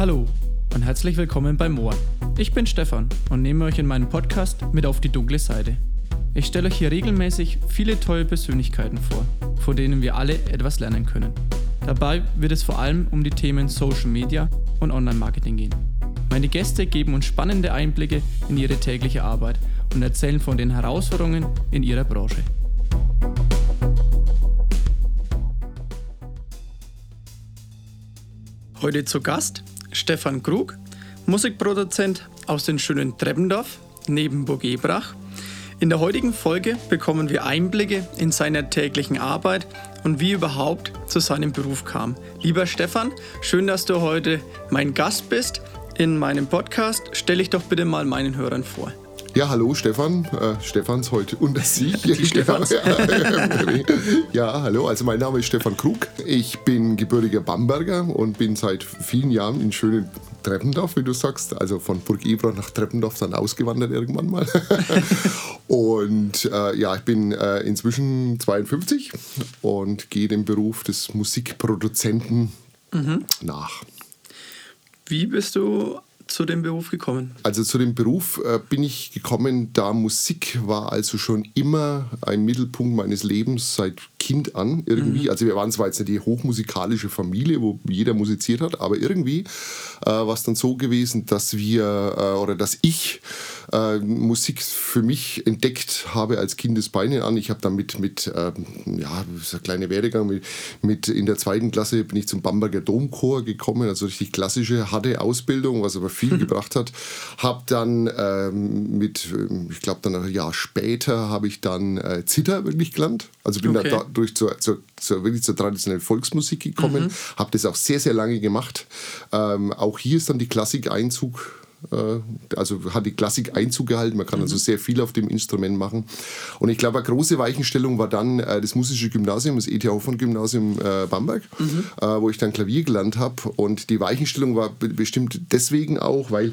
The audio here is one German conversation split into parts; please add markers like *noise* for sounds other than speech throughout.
Hallo und herzlich willkommen bei Moor. Ich bin Stefan und nehme euch in meinem Podcast mit auf die dunkle Seite. Ich stelle euch hier regelmäßig viele tolle Persönlichkeiten vor, von denen wir alle etwas lernen können. Dabei wird es vor allem um die Themen Social Media und Online-Marketing gehen. Meine Gäste geben uns spannende Einblicke in ihre tägliche Arbeit und erzählen von den Herausforderungen in ihrer Branche. Heute zu Gast Stefan Krug, Musikproduzent aus dem schönen Treppendorf neben Burg Ebrach. In der heutigen Folge bekommen wir Einblicke in seine täglichen Arbeit und wie überhaupt zu seinem Beruf kam. Lieber Stefan, schön, dass du heute mein Gast bist in meinem Podcast. Stell dich doch bitte mal meinen Hörern vor. Ja, hallo Stefan. Äh, Stefans heute unter *laughs* sich. Die Stefans. *laughs* ja, hallo. Also mein Name ist Stefan Krug. Ich bin gebürtiger Bamberger und bin seit vielen Jahren in schönen Treppendorf, wie du sagst. Also von Burg Ebra nach Treppendorf dann ausgewandert irgendwann mal. *laughs* und äh, ja, ich bin äh, inzwischen 52 und gehe dem Beruf des Musikproduzenten mhm. nach. Wie bist du zu dem Beruf gekommen? Also zu dem Beruf äh, bin ich gekommen, da Musik war also schon immer ein Mittelpunkt meines Lebens seit Kind an irgendwie. Mhm. Also wir waren zwar jetzt nicht die hochmusikalische Familie, wo jeder musiziert hat, aber irgendwie äh, war es dann so gewesen, dass wir äh, oder dass ich äh, Musik für mich entdeckt habe als Kindesbeine an. Ich habe dann mit, mit ähm, ja, so ein kleiner Werdegang, mit, mit in der zweiten Klasse bin ich zum Bamberger Domchor gekommen, also richtig klassische, harte Ausbildung, was aber viel *laughs* gebracht hat. Habe dann ähm, mit, ich glaube dann ein Jahr später, habe ich dann äh, Zither wirklich gelernt. Also bin okay. da dadurch zur, zur, zur, wirklich zur traditionellen Volksmusik gekommen, mhm. habe das auch sehr, sehr lange gemacht. Ähm, auch hier ist dann die Klassik Einzug äh, also hat die Klassik Einzug gehalten. Man kann also mhm. sehr viel auf dem Instrument machen. Und ich glaube, eine große Weichenstellung war dann äh, das musische Gymnasium, das E.T. Hoffmann Gymnasium äh, Bamberg, mhm. wo ich dann Klavier gelernt habe. Und die Weichenstellung war bestimmt deswegen auch, weil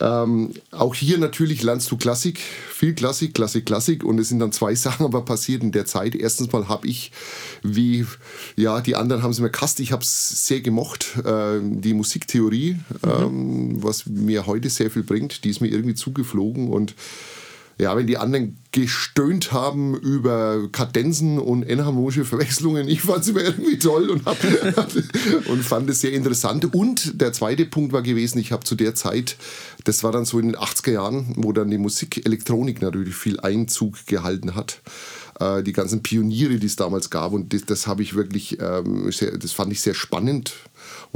ähm, auch hier natürlich lernst du Klassik, viel Klassik, Klassik, Klassik und es sind dann zwei *laughs* Sachen aber passiert in der Zeit. Erstens mal habe ich, wie ja, die anderen haben es mir gehasst, ich habe es sehr gemocht, äh, die Musiktheorie, mhm. ähm, was mir heute sehr viel bringt, die ist mir irgendwie zugeflogen und ja, wenn die anderen gestöhnt haben über Kadenzen und enharmonische Verwechslungen, ich fand es immer irgendwie toll und, hab, *laughs* und fand es sehr interessant. Und der zweite Punkt war gewesen, ich habe zu der Zeit, das war dann so in den 80er Jahren, wo dann die Musikelektronik natürlich viel Einzug gehalten hat äh, die ganzen Pioniere, die es damals gab. Und das, das habe ich wirklich, ähm, sehr, das fand ich sehr spannend.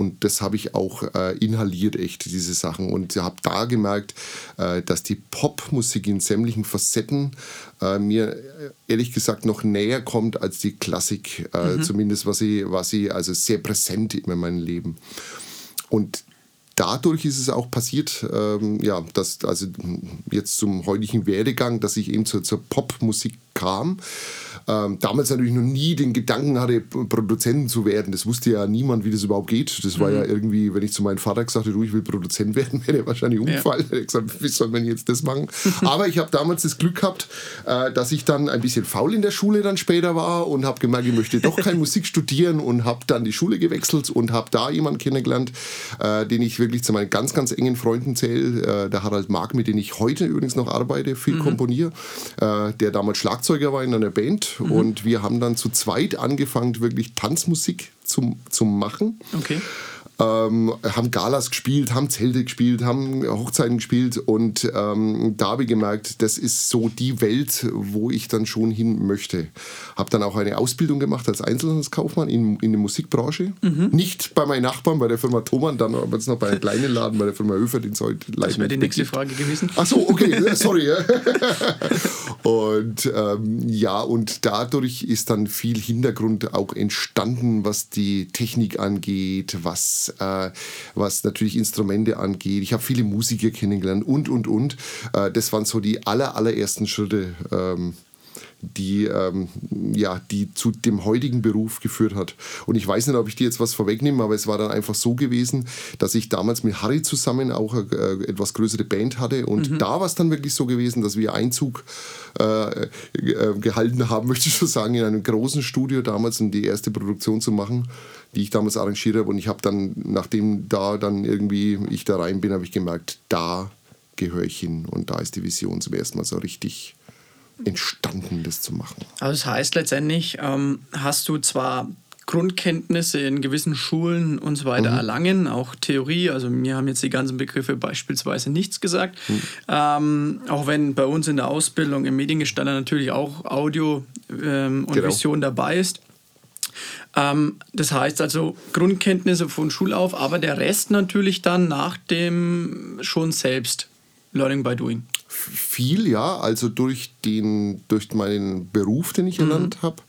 Und das habe ich auch äh, inhaliert, echt, diese Sachen. Und habe da gemerkt, äh, dass die Popmusik in sämtlichen Facetten äh, mir äh, ehrlich gesagt noch näher kommt als die Klassik. Äh, mhm. Zumindest was sie, was sie also sehr präsent in meinem Leben. Und dadurch ist es auch passiert, ähm, ja, dass also jetzt zum heutigen Werdegang, dass ich eben zur, zur Popmusik kam ähm, damals natürlich noch nie den Gedanken hatte, Produzenten zu werden. Das wusste ja niemand, wie das überhaupt geht. Das war mhm. ja irgendwie, wenn ich zu meinem Vater gesagt hätte, du, ich will Produzent werden, *laughs* wäre er wahrscheinlich umgefallen. Ja. Er gesagt, wie soll man jetzt das machen? *laughs* Aber ich habe damals das Glück gehabt, äh, dass ich dann ein bisschen faul in der Schule dann später war und habe gemerkt, ich möchte doch keine *laughs* Musik studieren und habe dann die Schule gewechselt und habe da jemanden kennengelernt, äh, den ich wirklich zu meinen ganz, ganz engen Freunden zähle. Äh, der Harald Mark, mit dem ich heute übrigens noch arbeite, viel mhm. komponiere, äh, der damals Schlagzeuger war in einer Band Mhm. Und wir haben dann zu zweit angefangen, wirklich Tanzmusik zu, zu machen. Okay ähm, haben Galas gespielt, haben Zelte gespielt, haben Hochzeiten gespielt und ähm, da habe ich gemerkt, das ist so die Welt, wo ich dann schon hin möchte. Habe dann auch eine Ausbildung gemacht als Einzelhandelskaufmann in, in der Musikbranche. Mhm. Nicht bei meinen Nachbarn, bei der Firma Thomann, dann aber jetzt noch bei einem kleinen Laden, bei der Firma Höfer, den soll Das wäre die nächste Frage gewesen. Ach so, okay, *laughs* sorry. *laughs* und ähm, ja, und dadurch ist dann viel Hintergrund auch entstanden, was die Technik angeht, was äh, was natürlich Instrumente angeht. Ich habe viele Musiker kennengelernt und, und, und. Äh, das waren so die aller, allerersten Schritte. Ähm, die, ähm, ja, die zu dem heutigen Beruf geführt hat. Und ich weiß nicht, ob ich dir jetzt was vorwegnehme, aber es war dann einfach so gewesen, dass ich damals mit Harry zusammen auch eine äh, etwas größere Band hatte. Und mhm. da war es dann wirklich so gewesen, dass wir Einzug äh, äh, gehalten haben, *laughs* möchte ich so sagen, in einem großen Studio damals, um die erste Produktion zu machen die ich damals arrangiert habe. Und ich habe dann, nachdem da dann irgendwie ich da rein bin, habe ich gemerkt, da gehöre ich hin. Und da ist die Vision zum ersten Mal so richtig entstanden, das zu machen. Also das heißt letztendlich, ähm, hast du zwar Grundkenntnisse in gewissen Schulen und so weiter mhm. erlangen, auch Theorie. Also mir haben jetzt die ganzen Begriffe beispielsweise nichts gesagt. Mhm. Ähm, auch wenn bei uns in der Ausbildung im Mediengestalter natürlich auch Audio ähm, und genau. Vision dabei ist. Ähm, das heißt also Grundkenntnisse von Schulauf, aber der Rest natürlich dann nach dem schon selbst. Learning by doing. Viel, ja. Also durch, den, durch meinen Beruf, den ich mhm. erlernt habe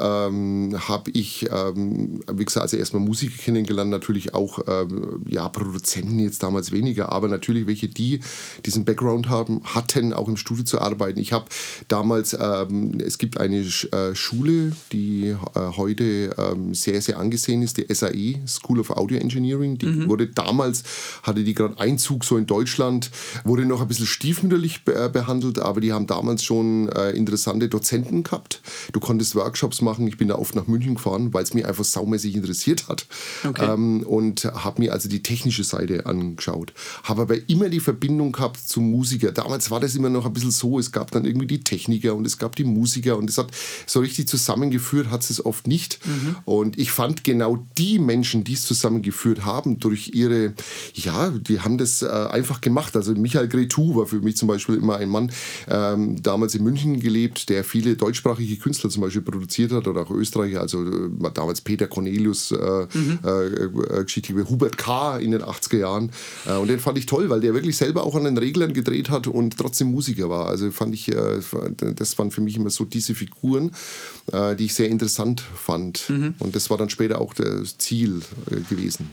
ähm, habe ich, ähm, wie gesagt, also erstmal Musiker kennengelernt, natürlich auch ähm, ja, Produzenten jetzt damals weniger, aber natürlich welche, die diesen Background haben, hatten, auch im Studio zu arbeiten. Ich habe damals, ähm, es gibt eine äh, Schule, die äh, heute ähm, sehr, sehr angesehen ist, die SAE, School of Audio Engineering. Die mhm. wurde damals, hatte die gerade Einzug so in Deutschland, wurde noch ein bisschen stiefmütterlich be äh, behandelt, aber die haben damals schon äh, interessante Dozenten gehabt. Du konntest Workshops machen machen. Ich bin da oft nach München gefahren, weil es mich einfach saumäßig interessiert hat. Okay. Ähm, und habe mir also die technische Seite angeschaut. Habe aber immer die Verbindung gehabt zum Musiker. Damals war das immer noch ein bisschen so, es gab dann irgendwie die Techniker und es gab die Musiker und es hat so richtig zusammengeführt, hat es oft nicht. Mhm. Und ich fand genau die Menschen, die es zusammengeführt haben, durch ihre, ja, die haben das äh, einfach gemacht. Also Michael Gretou war für mich zum Beispiel immer ein Mann, ähm, damals in München gelebt, der viele deutschsprachige Künstler zum Beispiel produziert hat hat oder auch Österreicher, also äh, damals Peter Cornelius, äh, mhm. äh, äh Geschichte wie Hubert K. in den 80er Jahren. Äh, und den fand ich toll, weil der wirklich selber auch an den Reglern gedreht hat und trotzdem Musiker war. Also fand ich, äh, das waren für mich immer so diese Figuren, die ich sehr interessant fand. Mhm. Und das war dann später auch das Ziel gewesen.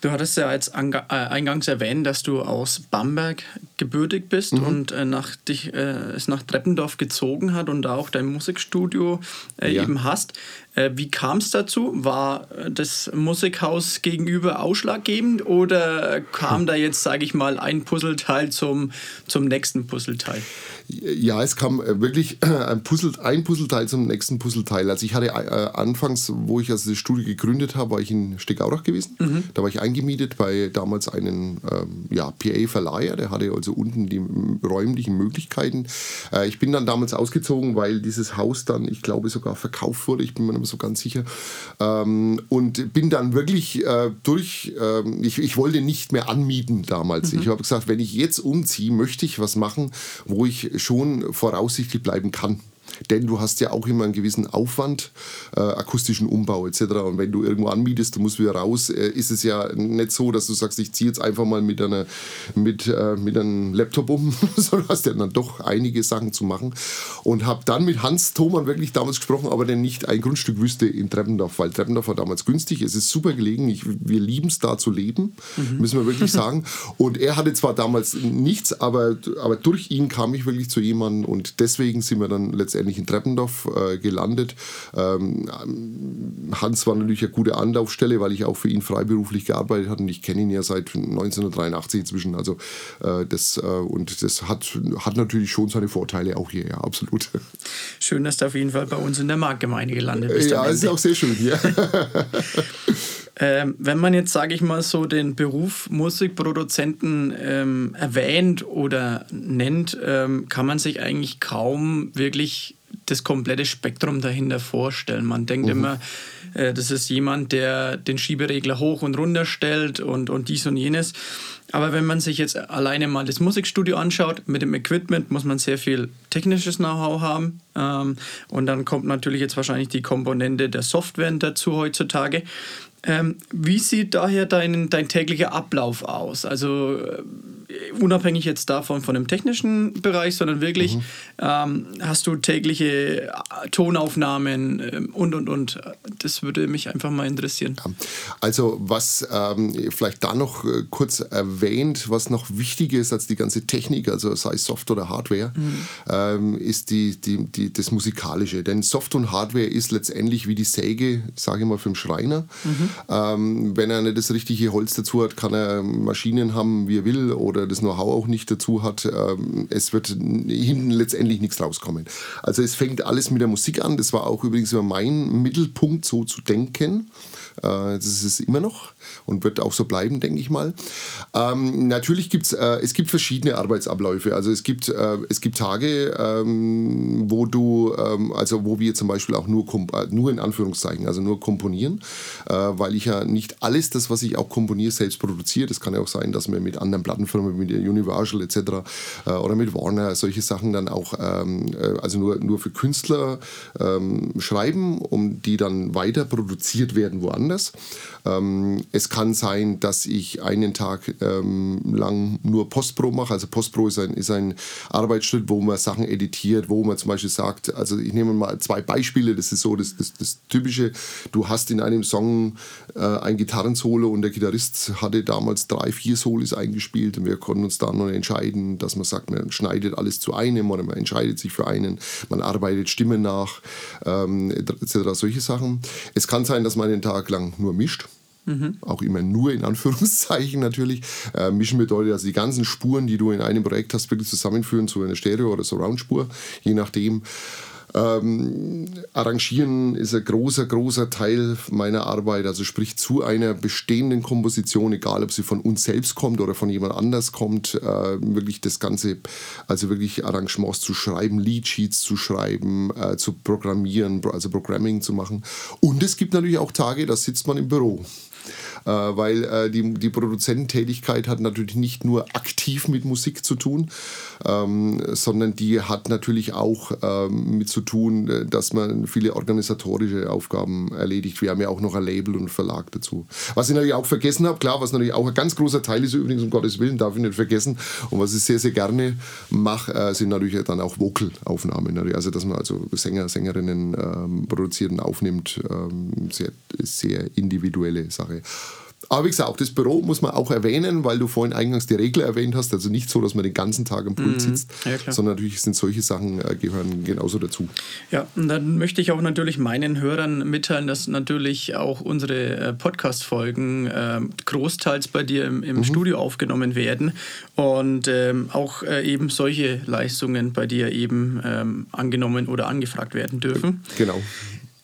Du hattest ja jetzt eingangs erwähnt, dass du aus Bamberg gebürtig bist mhm. und äh, nach dich, äh, es nach Treppendorf gezogen hat und da auch dein Musikstudio äh, ja. eben hast. Äh, wie kam es dazu? War äh, das Musikhaus gegenüber ausschlaggebend oder kam da jetzt, sage ich mal, ein Puzzleteil zum, zum nächsten Puzzleteil? Ja, es kam äh, wirklich ein, Puzzle, ein Puzzleteil zum nächsten Puzzleteil. Also ich hatte anfangs, wo ich also das Studio gegründet habe, war ich in Steckaurach gewesen. Mhm. Da war ich eingemietet bei damals einem ähm, ja, PA-Verleiher, der hatte also unten die räumlichen Möglichkeiten. ich bin dann damals ausgezogen, weil dieses Haus dann, ich glaube, sogar verkauft wurde. Ich bin mir mehr so ganz sicher. Ähm, und bin dann wirklich äh, durch, äh, ich, ich wollte nicht mehr anmieten damals. Mhm. Ich habe gesagt, wenn ich jetzt umziehe, möchte ich was machen, wo ich schon voraussichtlich bleiben kann denn du hast ja auch immer einen gewissen Aufwand, äh, akustischen Umbau etc. Und wenn du irgendwo anmietest, du musst wieder raus, äh, ist es ja nicht so, dass du sagst, ich ziehe jetzt einfach mal mit, einer, mit, äh, mit einem Laptop um, *laughs* sondern hast ja dann doch einige Sachen zu machen. Und habe dann mit Hans Thoman wirklich damals gesprochen, aber der nicht ein Grundstück wüsste in Treppendorf, weil Treppendorf war damals günstig, es ist super gelegen, ich, wir lieben es da zu leben, mhm. müssen wir wirklich *laughs* sagen. Und er hatte zwar damals nichts, aber, aber durch ihn kam ich wirklich zu jemandem und deswegen sind wir dann letztendlich letztendlich in Treppendorf äh, gelandet. Ähm, Hans war natürlich eine gute Anlaufstelle, weil ich auch für ihn freiberuflich gearbeitet habe und ich kenne ihn ja seit 1983 inzwischen. Also äh, das äh, und das hat, hat natürlich schon seine Vorteile auch hier, ja, absolut. Schön, dass du auf jeden Fall bei uns in der Marktgemeinde gelandet bist. Ja, ist auch sehr schön hier. *laughs* Ähm, wenn man jetzt, sage ich mal so, den Beruf Musikproduzenten ähm, erwähnt oder nennt, ähm, kann man sich eigentlich kaum wirklich das komplette Spektrum dahinter vorstellen. Man denkt mhm. immer, äh, das ist jemand, der den Schieberegler hoch und runter stellt und, und dies und jenes. Aber wenn man sich jetzt alleine mal das Musikstudio anschaut, mit dem Equipment muss man sehr viel technisches Know-how haben. Ähm, und dann kommt natürlich jetzt wahrscheinlich die Komponente der Software dazu heutzutage. Ähm, wie sieht daher dein, dein täglicher Ablauf aus? Also äh, unabhängig jetzt davon von dem technischen Bereich, sondern wirklich mhm. ähm, hast du tägliche äh, Tonaufnahmen äh, und und und. Das würde mich einfach mal interessieren. Ja. Also was ähm, vielleicht da noch äh, kurz erwähnt, was noch wichtiger ist als die ganze Technik, also sei es Software oder Hardware, mhm. ähm, ist die, die, die, das Musikalische. Denn Soft und Hardware ist letztendlich wie die Säge, sage ich mal, für den Schreiner. Mhm. Ähm, wenn er nicht das richtige Holz dazu hat, kann er Maschinen haben, wie er will, oder das Know-how auch nicht dazu hat. Ähm, es wird hinten letztendlich nichts rauskommen. Also es fängt alles mit der Musik an. Das war auch übrigens immer mein Mittelpunkt, so zu denken. Äh, das ist es immer noch und wird auch so bleiben, denke ich mal. Ähm, natürlich gibt äh, es gibt verschiedene Arbeitsabläufe. Also es gibt, äh, es gibt Tage, ähm, wo du, ähm, also wo wir zum Beispiel auch nur, äh, nur in Anführungszeichen, also nur komponieren, äh, weil ich ja nicht alles das, was ich auch komponiere, selbst produziere. Das kann ja auch sein, dass wir mit anderen Plattenfirmen, mit Universal etc. Äh, oder mit Warner solche Sachen dann auch, ähm, also nur, nur für Künstler ähm, schreiben, um die dann weiter produziert werden woanders anders. Ähm, es kann sein, dass ich einen Tag ähm, lang nur Postpro mache. Also Postpro ist ein, ist ein Arbeitsschritt, wo man Sachen editiert, wo man zum Beispiel sagt, also ich nehme mal zwei Beispiele, das ist so das, das, das Typische, du hast in einem Song äh, ein Gitarrensolo und der Gitarrist hatte damals drei, vier Solis eingespielt und wir konnten uns dann entscheiden, dass man sagt, man schneidet alles zu einem oder man entscheidet sich für einen, man arbeitet Stimmen nach, ähm, etc. Solche Sachen. Es kann sein, dass man einen Tag lang nur mischt. Mhm. Auch immer nur in Anführungszeichen natürlich. Äh, mischen bedeutet also die ganzen Spuren, die du in einem Projekt hast, wirklich zusammenführen zu einer Stereo- oder Surround-Spur, je nachdem. Ähm, arrangieren ist ein großer, großer Teil meiner Arbeit. Also sprich zu einer bestehenden Komposition, egal ob sie von uns selbst kommt oder von jemand anders kommt, äh, wirklich das Ganze, also wirklich Arrangements zu schreiben, Leadsheets zu schreiben, äh, zu programmieren, also Programming zu machen. Und es gibt natürlich auch Tage, da sitzt man im Büro. Äh, weil äh, die, die Produzententätigkeit hat natürlich nicht nur aktiv mit Musik zu tun, ähm, sondern die hat natürlich auch ähm, mit zu tun, äh, dass man viele organisatorische Aufgaben erledigt. Wir haben ja auch noch ein Label und Verlag dazu. Was ich natürlich auch vergessen habe, klar, was natürlich auch ein ganz großer Teil ist, übrigens um Gottes Willen, darf ich nicht vergessen, und was ich sehr, sehr gerne mache, sind natürlich dann auch Vocalaufnahmen. Also, dass man also Sänger, Sängerinnen ähm, produziert und aufnimmt, ähm, sehr, sehr individuelle Sache. Aber wie gesagt, auch das Büro muss man auch erwähnen, weil du vorhin eingangs die Regler erwähnt hast. Also nicht so, dass man den ganzen Tag am Pult mhm. sitzt, ja, sondern natürlich sind solche Sachen äh, gehören genauso dazu. Ja, und dann möchte ich auch natürlich meinen Hörern mitteilen, dass natürlich auch unsere äh, Podcast-Folgen äh, großteils bei dir im, im mhm. Studio aufgenommen werden und ähm, auch äh, eben solche Leistungen bei dir eben ähm, angenommen oder angefragt werden dürfen. Genau.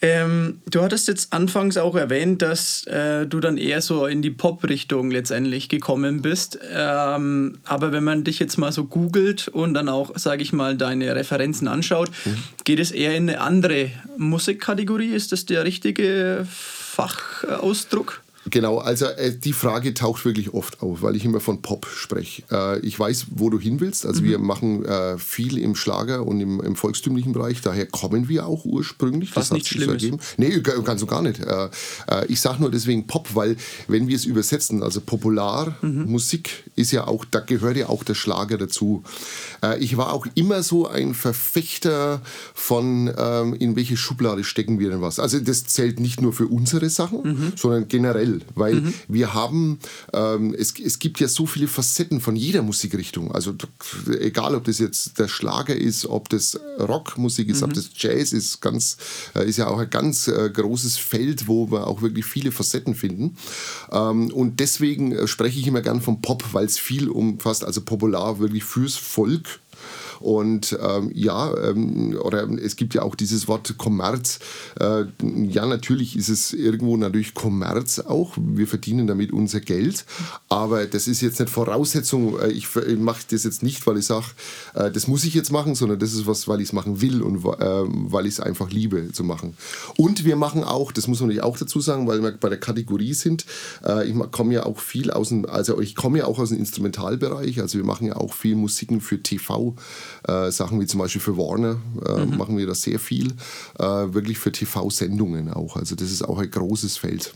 Ähm, du hattest jetzt anfangs auch erwähnt, dass äh, du dann eher so in die Pop-Richtung letztendlich gekommen bist. Ähm, aber wenn man dich jetzt mal so googelt und dann auch, sage ich mal, deine Referenzen anschaut, mhm. geht es eher in eine andere Musikkategorie? Ist das der richtige Fachausdruck? Genau, also äh, die Frage taucht wirklich oft auf, weil ich immer von Pop spreche. Äh, ich weiß, wo du hin willst. Also mhm. wir machen äh, viel im Schlager und im, im, volkstümlichen Bereich. Daher kommen wir auch ursprünglich. Was das nicht schlimm so ergeben. Ist. Nee, ganz und gar nicht. Äh, äh, ich sage nur deswegen Pop, weil wenn wir es übersetzen, also Popularmusik mhm. ist ja auch, da gehört ja auch der Schlager dazu. Äh, ich war auch immer so ein Verfechter von, ähm, in welche Schublade stecken wir denn was. Also das zählt nicht nur für unsere Sachen, mhm. sondern generell weil mhm. wir haben, ähm, es, es gibt ja so viele Facetten von jeder Musikrichtung. Also egal, ob das jetzt der Schlager ist, ob das Rockmusik ist, mhm. ob das Jazz ist, ganz, äh, ist ja auch ein ganz äh, großes Feld, wo wir auch wirklich viele Facetten finden. Ähm, und deswegen äh, spreche ich immer gern vom Pop, weil es viel umfasst, also popular wirklich fürs Volk und ähm, ja, ähm, oder es gibt ja auch dieses Wort Kommerz. Äh, ja, natürlich ist es irgendwo natürlich Kommerz auch. Wir verdienen damit unser Geld. Aber das ist jetzt nicht Voraussetzung. Äh, ich, ich mache das jetzt nicht, weil ich sage, äh, das muss ich jetzt machen, sondern das ist was, weil ich es machen will und äh, weil ich es einfach liebe zu machen. Und wir machen auch, das muss man natürlich auch dazu sagen, weil wir bei der Kategorie sind, äh, ich komme ja auch viel aus dem, also ich komme ja auch aus dem Instrumentalbereich, also wir machen ja auch viel Musiken für TV. Äh, Sachen wie zum Beispiel für Warner äh, Mhm. machen wir da sehr viel. Äh, wirklich für TV-Sendungen auch. Also das ist auch ein großes Feld.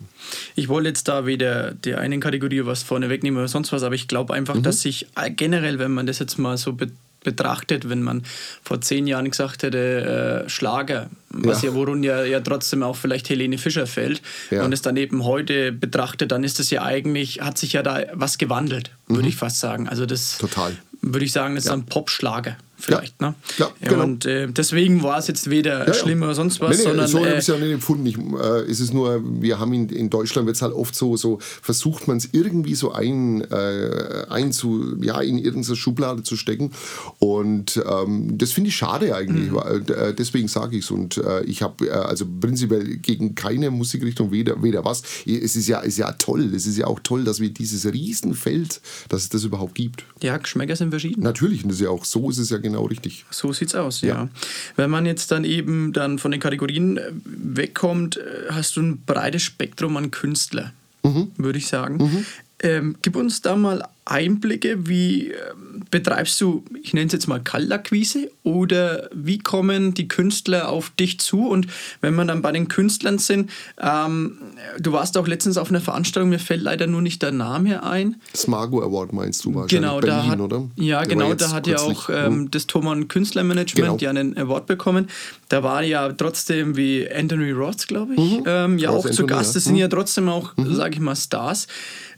Ich wollte jetzt da weder der einen Kategorie was vorne wegnehmen oder sonst was, aber ich glaube einfach, Mhm. dass sich äh, generell, wenn man das jetzt mal so be betrachtet, wenn man vor zehn Jahren gesagt hätte, äh, Schlager, was Ja. ja, worin ja, ja trotzdem auch vielleicht Helene Fischer fällt, Ja. und es dann eben heute betrachtet, dann ist es ja eigentlich, hat sich ja da was gewandelt, würde ich fast sagen. Also das Mhm. Total. Würde ich sagen, das ist ein Popschlager vielleicht. Ne? Ja, genau. Und äh, deswegen war es jetzt weder Ja, ja. schlimm oder sonst was, Nee, nee, sondern so habe äh, ich es ja nicht empfunden. Ich, äh, es ist nur, wir haben in, in Deutschland wird es halt oft so, so versucht man es irgendwie so ein, äh, ein zu, ja, in irgendeine Schublade zu stecken. Und ähm, das finde ich schade Mhm. eigentlich. Weil, äh, deswegen sage ich es. Und äh, ich habe äh, also prinzipiell gegen keine Musikrichtung weder, weder was. Es ist ja, ist ja toll. Es ist ja auch toll, dass wir dieses Riesenfeld, dass es das überhaupt gibt. ja, Geschmäcker sind verschieden. Natürlich, und das ist ja auch so ist es ja genau richtig. So sieht's aus, ja. Ja. Wenn man jetzt dann eben dann von den Kategorien äh, wegkommt, äh, hast du ein breites Spektrum an Künstler, Mhm. würde ich sagen. Ähm, gib uns da mal Einblicke, wie ähm, betreibst du, ich nenne es jetzt mal Kaltakquise oder wie kommen die Künstler auf dich zu? Und wenn wir dann bei den Künstlern sind, ähm, du warst auch letztens auf einer Veranstaltung, mir fällt leider nur nicht der Name ein. Smago Award meinst du wahrscheinlich? Genau, Berlin, da hat, oder? Ja, Der genau, da hat ja auch hm. ähm, das Thomann Künstlermanagement Genau. ja einen Award bekommen. Da war ja trotzdem wie Anthony Roth, glaube ich, ähm, ja Roth auch zu Anthony, Gast. ja. Das sind Mhm. ja trotzdem auch, sage ich mal, Stars.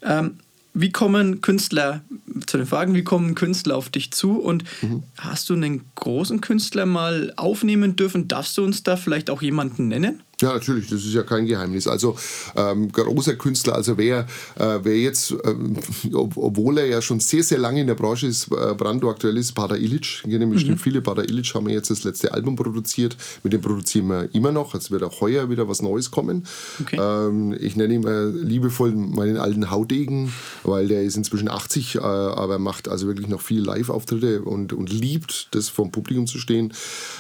Ähm, wie kommen Künstler, zu den Fragen, wie kommen Künstler auf dich zu und Mhm. hast du einen großen Künstler mal aufnehmen dürfen? Darfst du uns da vielleicht auch jemanden nennen? Ja, natürlich, das ist ja kein Geheimnis. Also ähm, großer Künstler, also wer, äh, wer jetzt, ähm, ob, obwohl er ja schon sehr, sehr lange in der Branche ist, äh, brandaktuell ist, Pada Illich, kennen bestimmt viele, Pada Illich haben wir jetzt das letzte Album produziert, mit dem produzieren wir immer noch, es wird auch heuer wieder was Neues kommen. Okay. Ähm, ich nenne ihn äh, liebevoll meinen alten Haudegen, weil der ist inzwischen 80, äh, aber macht also wirklich noch viel Live-Auftritte und, und liebt das vom Publikum zu stehen.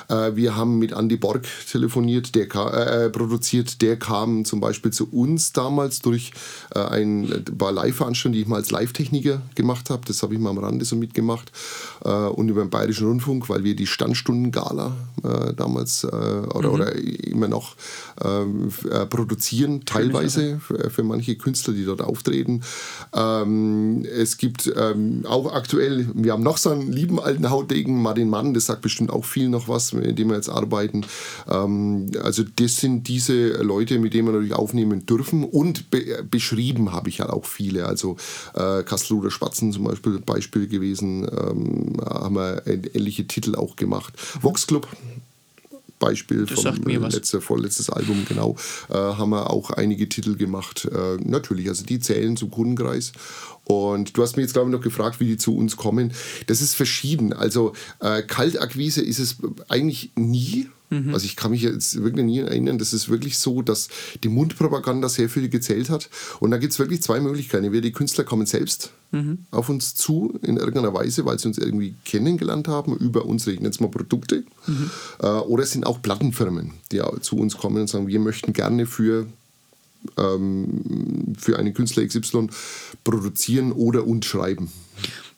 Äh, wir haben mit Andy Borg telefoniert, der ka- äh, produziert, der kam zum Beispiel zu uns damals durch äh, ein paar Live-Veranstaltungen, die ich mal als Live-Techniker gemacht habe. Das habe ich mal am Rande so mitgemacht. Äh, und über den Bayerischen Rundfunk, weil wir die Standstunden-Gala äh, damals äh, oder, oder immer noch ähm, äh, produzieren, teilweise für, für manche Künstler, die dort auftreten. Ähm, es gibt ähm, auch aktuell, wir haben noch so einen lieben alten Hautdegen, Martin Mann, das sagt bestimmt auch viel noch was, mit dem wir jetzt arbeiten. Ähm, also das sind diese Leute, mit denen wir natürlich aufnehmen dürfen und be beschrieben habe ich halt auch viele. Also äh, Kasseluder Spatzen zum Beispiel Beispiel gewesen, ähm, haben wir ähnliche Titel auch gemacht. Vox Club Beispiel Das vom mir letzte, vorletztes Album, genau, äh, haben wir auch einige Titel gemacht. Äh, natürlich, also die zählen zum Kundenkreis. Und du hast mich jetzt, glaube ich, noch gefragt, wie die zu uns kommen. Das ist verschieden. Also äh, Kaltakquise ist es eigentlich nie. Mhm. Also ich kann mich jetzt wirklich nie erinnern. Das ist wirklich so, dass die Mundpropaganda sehr viel gezählt hat. Und da gibt es wirklich zwei Möglichkeiten. Entweder die Künstler kommen selbst Mhm. auf uns zu in irgendeiner Weise, weil sie uns irgendwie kennengelernt haben über unsere, ich nenne es mal Produkte. Mhm. Äh, oder es sind auch Plattenfirmen, die zu uns kommen und sagen, wir möchten gerne für, ähm, für einen Künstler XY produzieren oder uns schreiben.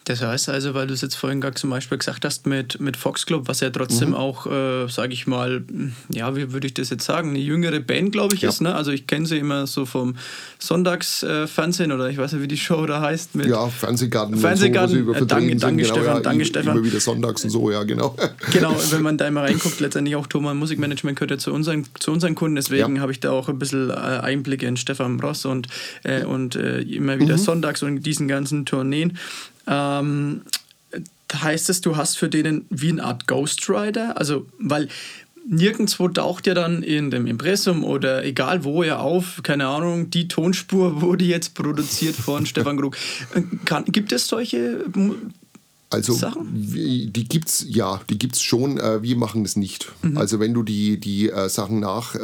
Das heißt also, weil du es jetzt vorhin gerade zum Beispiel gesagt hast mit, mit Fox Club, was ja trotzdem Mhm. auch, äh, sage ich mal, ja, wie würde ich das jetzt sagen, eine jüngere Band, glaube ich, Ja. ist. Ne? Also ich kenne sie immer so vom Sonntagsfernsehen oder ich weiß nicht, wie die Show da heißt. Mit Ja, Fernsehgarten, Fernsehgarten, so, äh, danke- danke, sind, Stefan, ja, danke, Stefan. Immer wieder sonntags und so, ja, genau. *laughs* Genau, wenn man da immer reinguckt, letztendlich auch Thomas Musikmanagement gehört ja zu unseren, zu unseren Kunden, deswegen Ja. habe ich da auch ein bisschen äh, Einblicke in Stefan Ross und, äh, und äh, immer wieder Mhm. sonntags und diesen ganzen Tourneen. Ähm, heißt es, du hast für denen wie eine Art Ghostwriter? Also, weil nirgendwo taucht ja dann in dem Impressum oder egal wo er auf, keine Ahnung, die Tonspur *laughs* wurde jetzt produziert von Stefan Krug. Äh, Kann, gibt es solche Also wie- die gibt's ja, die gibt's schon. Äh, wir machen das nicht. Mhm. Also wenn du die die äh, Sachen nachschaust,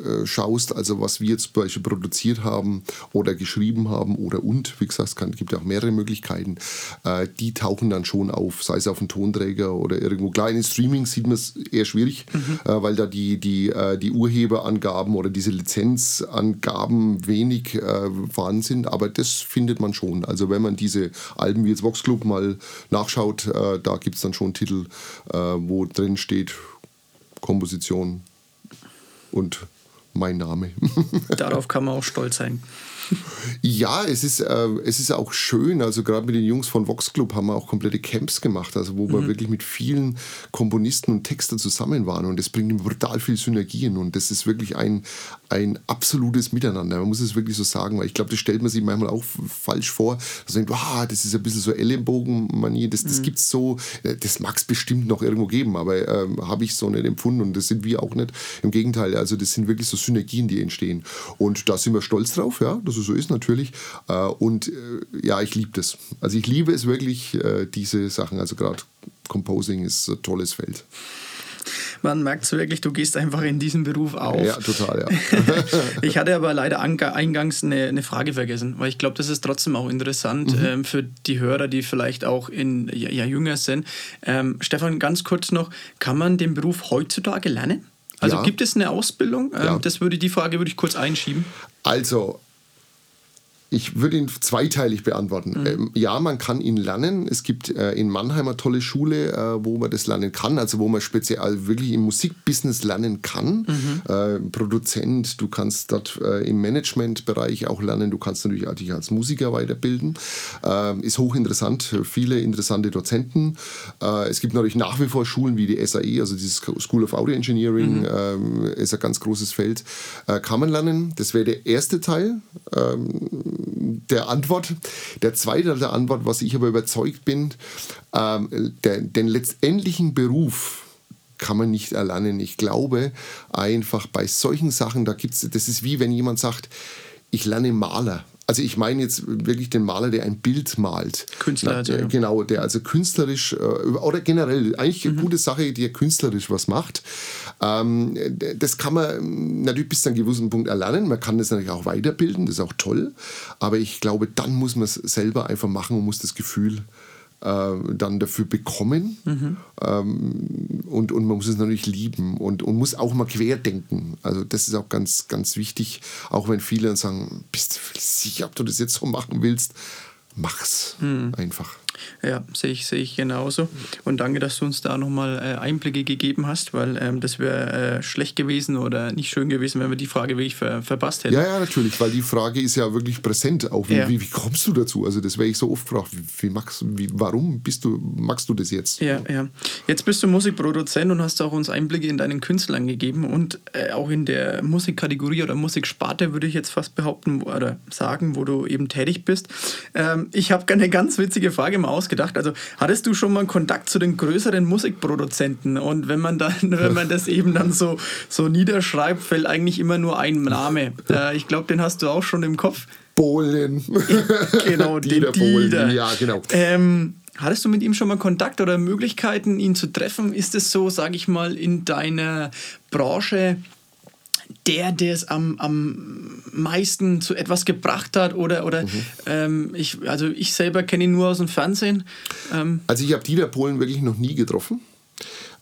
äh, schaust, also was wir zum Beispiel produziert haben oder geschrieben haben oder und, wie gesagt, es gibt ja auch mehrere Möglichkeiten. Äh, die tauchen dann schon auf, sei es auf dem Tonträger oder irgendwo. Klar, in Streaming sieht man es eher schwierig, Mhm. äh, weil da die die äh, die Urheberangaben oder diese Lizenzangaben wenig äh, vorhanden sind. Aber das findet man schon. Also wenn man diese Alben wie jetzt Vox Club mal nachschaut nachschaut, äh, da gibt es dann schon Titel, äh, wo drin steht Komposition und mein Name. *laughs* Darauf kann man auch stolz sein. Ja, es ist, äh, es ist auch schön. Also gerade mit den Jungs von Vox Club haben wir auch komplette Camps gemacht, also wo mhm. wir wirklich mit vielen Komponisten und Textern zusammen waren. Und das bringt brutal viel Synergien. Und das ist wirklich ein, ein absolutes Miteinander. Man muss es wirklich so sagen, weil ich glaube, das stellt man sich manchmal auch falsch vor. Man denkt, wow, das ist ein bisschen so Ellenbogenmanie, das, das mhm. gibt es so, äh, das mag es bestimmt noch irgendwo geben, aber ähm, habe ich so nicht empfunden. Und das sind wir auch nicht. Im Gegenteil, also das sind wirklich so Synergien, die entstehen. Und da sind wir stolz drauf, ja. Das so ist natürlich. Äh, und äh, ja, ich liebe das. Also ich liebe es wirklich, äh, diese Sachen. Also gerade Composing ist ein tolles Feld. Man merkt es wirklich, du gehst einfach in diesen Beruf auf. Ja, total, ja. *laughs* ich hatte aber leider eingangs eine, eine Frage vergessen, weil ich glaube, das ist trotzdem auch interessant mhm. ähm, für die Hörer, die vielleicht auch in, ja, ja jünger sind. Ähm, Stefan, ganz kurz noch, kann man den Beruf heutzutage lernen? Also ja. gibt es eine Ausbildung? Ähm, ja. Das würde die Frage würde ich kurz einschieben. Also ich würde ihn zweiteilig beantworten. Mhm. Ähm, ja, man kann ihn lernen. Es gibt äh, in Mannheim eine tolle Schule, äh, wo man das lernen kann, also wo man speziell wirklich im Musikbusiness lernen kann. Mhm. Äh, Produzent, du kannst dort äh, im Managementbereich auch lernen. Du kannst natürlich auch dich als Musiker weiterbilden. Ähm, ist hochinteressant. Viele interessante Dozenten. Äh, es gibt natürlich nach wie vor Schulen wie die SAE, also dieses School of Audio Engineering, mhm. Ähm, ist ein ganz großes Feld. Äh, kann man lernen. Das wäre der erste Teil ähm, der Antwort. Der zweite der Antwort, was ich aber überzeugt bin, ähm, der, den letztendlichen Beruf kann man nicht erlernen. Ich glaube einfach bei solchen Sachen, da gibt's, das ist wie wenn jemand sagt, ich lerne Maler. Also ich meine jetzt wirklich den Maler, der ein Bild malt. Künstler. Na, der, genau, der also künstlerisch äh, oder generell eigentlich eine mhm. gute Sache, die er künstlerisch was macht. Ähm, das kann man natürlich bis zu einem gewissen Punkt erlernen. Man kann das natürlich auch weiterbilden, das ist auch toll. Aber ich glaube, dann muss man es selber einfach machen und muss das Gefühl äh, dann dafür bekommen. Mhm. Ähm, und, und man muss es natürlich lieben und, und muss auch mal querdenken. Also das ist auch ganz, ganz wichtig, auch wenn viele dann sagen, bist du sicher, ob du das jetzt so machen willst? Mach's mhm. einfach. Ja, sehe ich, sehe ich genauso. Und danke, dass du uns da nochmal äh, Einblicke gegeben hast, weil ähm, das wäre äh, schlecht gewesen oder nicht schön gewesen, wenn wir die Frage wirklich ver verpasst hätten. Ja, ja, natürlich, weil die Frage ist ja wirklich präsent. Auch wie, ja. wie, wie, kommst du dazu? Also das wäre ich so oft gefragt. Wie, wie, magst, wie, warum bist du, magst du das jetzt? Ja, ja. Jetzt bist du Musikproduzent und hast auch uns Einblicke in deinen Künstlern gegeben und äh, auch in der Musikkategorie oder Musiksparte würde ich jetzt fast behaupten oder sagen, wo du eben tätig bist. Ähm, ich habe eine ganz witzige Frage mal ausgedacht. Also hattest du schon mal Kontakt zu den größeren Musikproduzenten? Und wenn man dann, *laughs* wenn man das eben dann so, so niederschreibt, fällt eigentlich immer nur ein Name. *laughs* Äh, ich glaube, den hast du auch schon im Kopf. Bohlen. *laughs* genau, den Dieter. Ja, genau. Ähm, Hattest du mit ihm schon mal Kontakt oder Möglichkeiten, ihn zu treffen? Ist es so, sage ich mal, in deiner Branche der, der es am, am meisten zu etwas gebracht hat? Oder, oder mhm. ähm, ich, also ich selber kenne ihn nur aus dem Fernsehen. Ähm also ich habe Dieter Polen wirklich noch nie getroffen.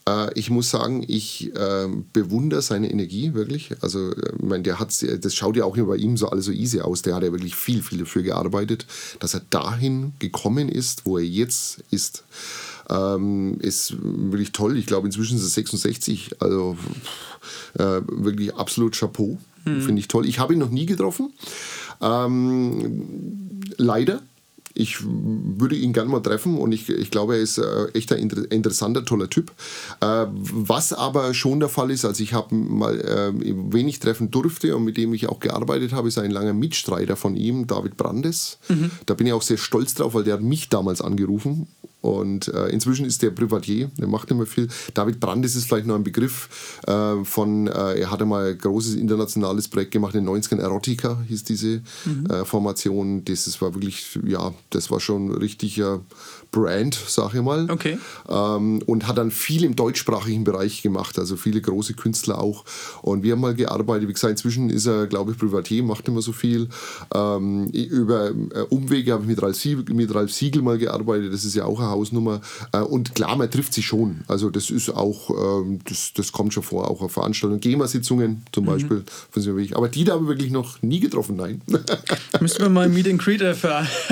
Äh, ich muss sagen, ich äh, bewundere seine Energie wirklich. Also, äh, ich meine, der hat, das schaut ja auch bei ihm so alles so easy aus. Der hat ja wirklich viel, viel dafür gearbeitet, dass er dahin gekommen ist, wo er jetzt ist. Ähm, ist wirklich toll. Ich glaube, inzwischen ist er 66. Also äh, wirklich absolut Chapeau. Mhm. Finde ich toll. Ich habe ihn noch nie getroffen. Ähm, leider. Ich würde ihn gerne mal treffen und ich, ich glaube, er ist äh, echt ein inter interessanter, toller Typ. Äh, was aber schon der Fall ist, also ich habe mal äh, wenig treffen durfte und mit dem ich auch gearbeitet habe, ist ein langer Mitstreiter von ihm, David Brandes. Mhm. Da bin ich auch sehr stolz drauf, weil der hat mich damals angerufen und äh, inzwischen ist der Privatier, der macht nicht mehr viel. David Brandes ist vielleicht noch ein Begriff äh, von, äh, er hatte mal ein großes internationales Projekt gemacht, in den 90ern, Erotica hieß diese mhm. Äh, Formation. Das, das war wirklich, ja, das war schon richtiger Brand, sag ich mal. Okay. Ähm, und hat dann viel im deutschsprachigen Bereich gemacht, also viele große Künstler auch. Und wir haben mal gearbeitet, wie gesagt, inzwischen ist er, glaube ich, Privatier, macht nicht mehr so viel. Ähm, über äh, Umwege habe ich mit Ralf, Siegel, mit Ralf Siegel mal gearbeitet, das ist ja auch ein eine Hausnummer. Äh, und klar, man trifft sich schon. Also das ist auch, ähm, das, das kommt schon vor, auch auf Veranstaltungen. GEMA-Sitzungen zum mhm. Beispiel. Aber die da habe ich wirklich noch nie getroffen, nein. Müssen wir mal ein Meet and Greet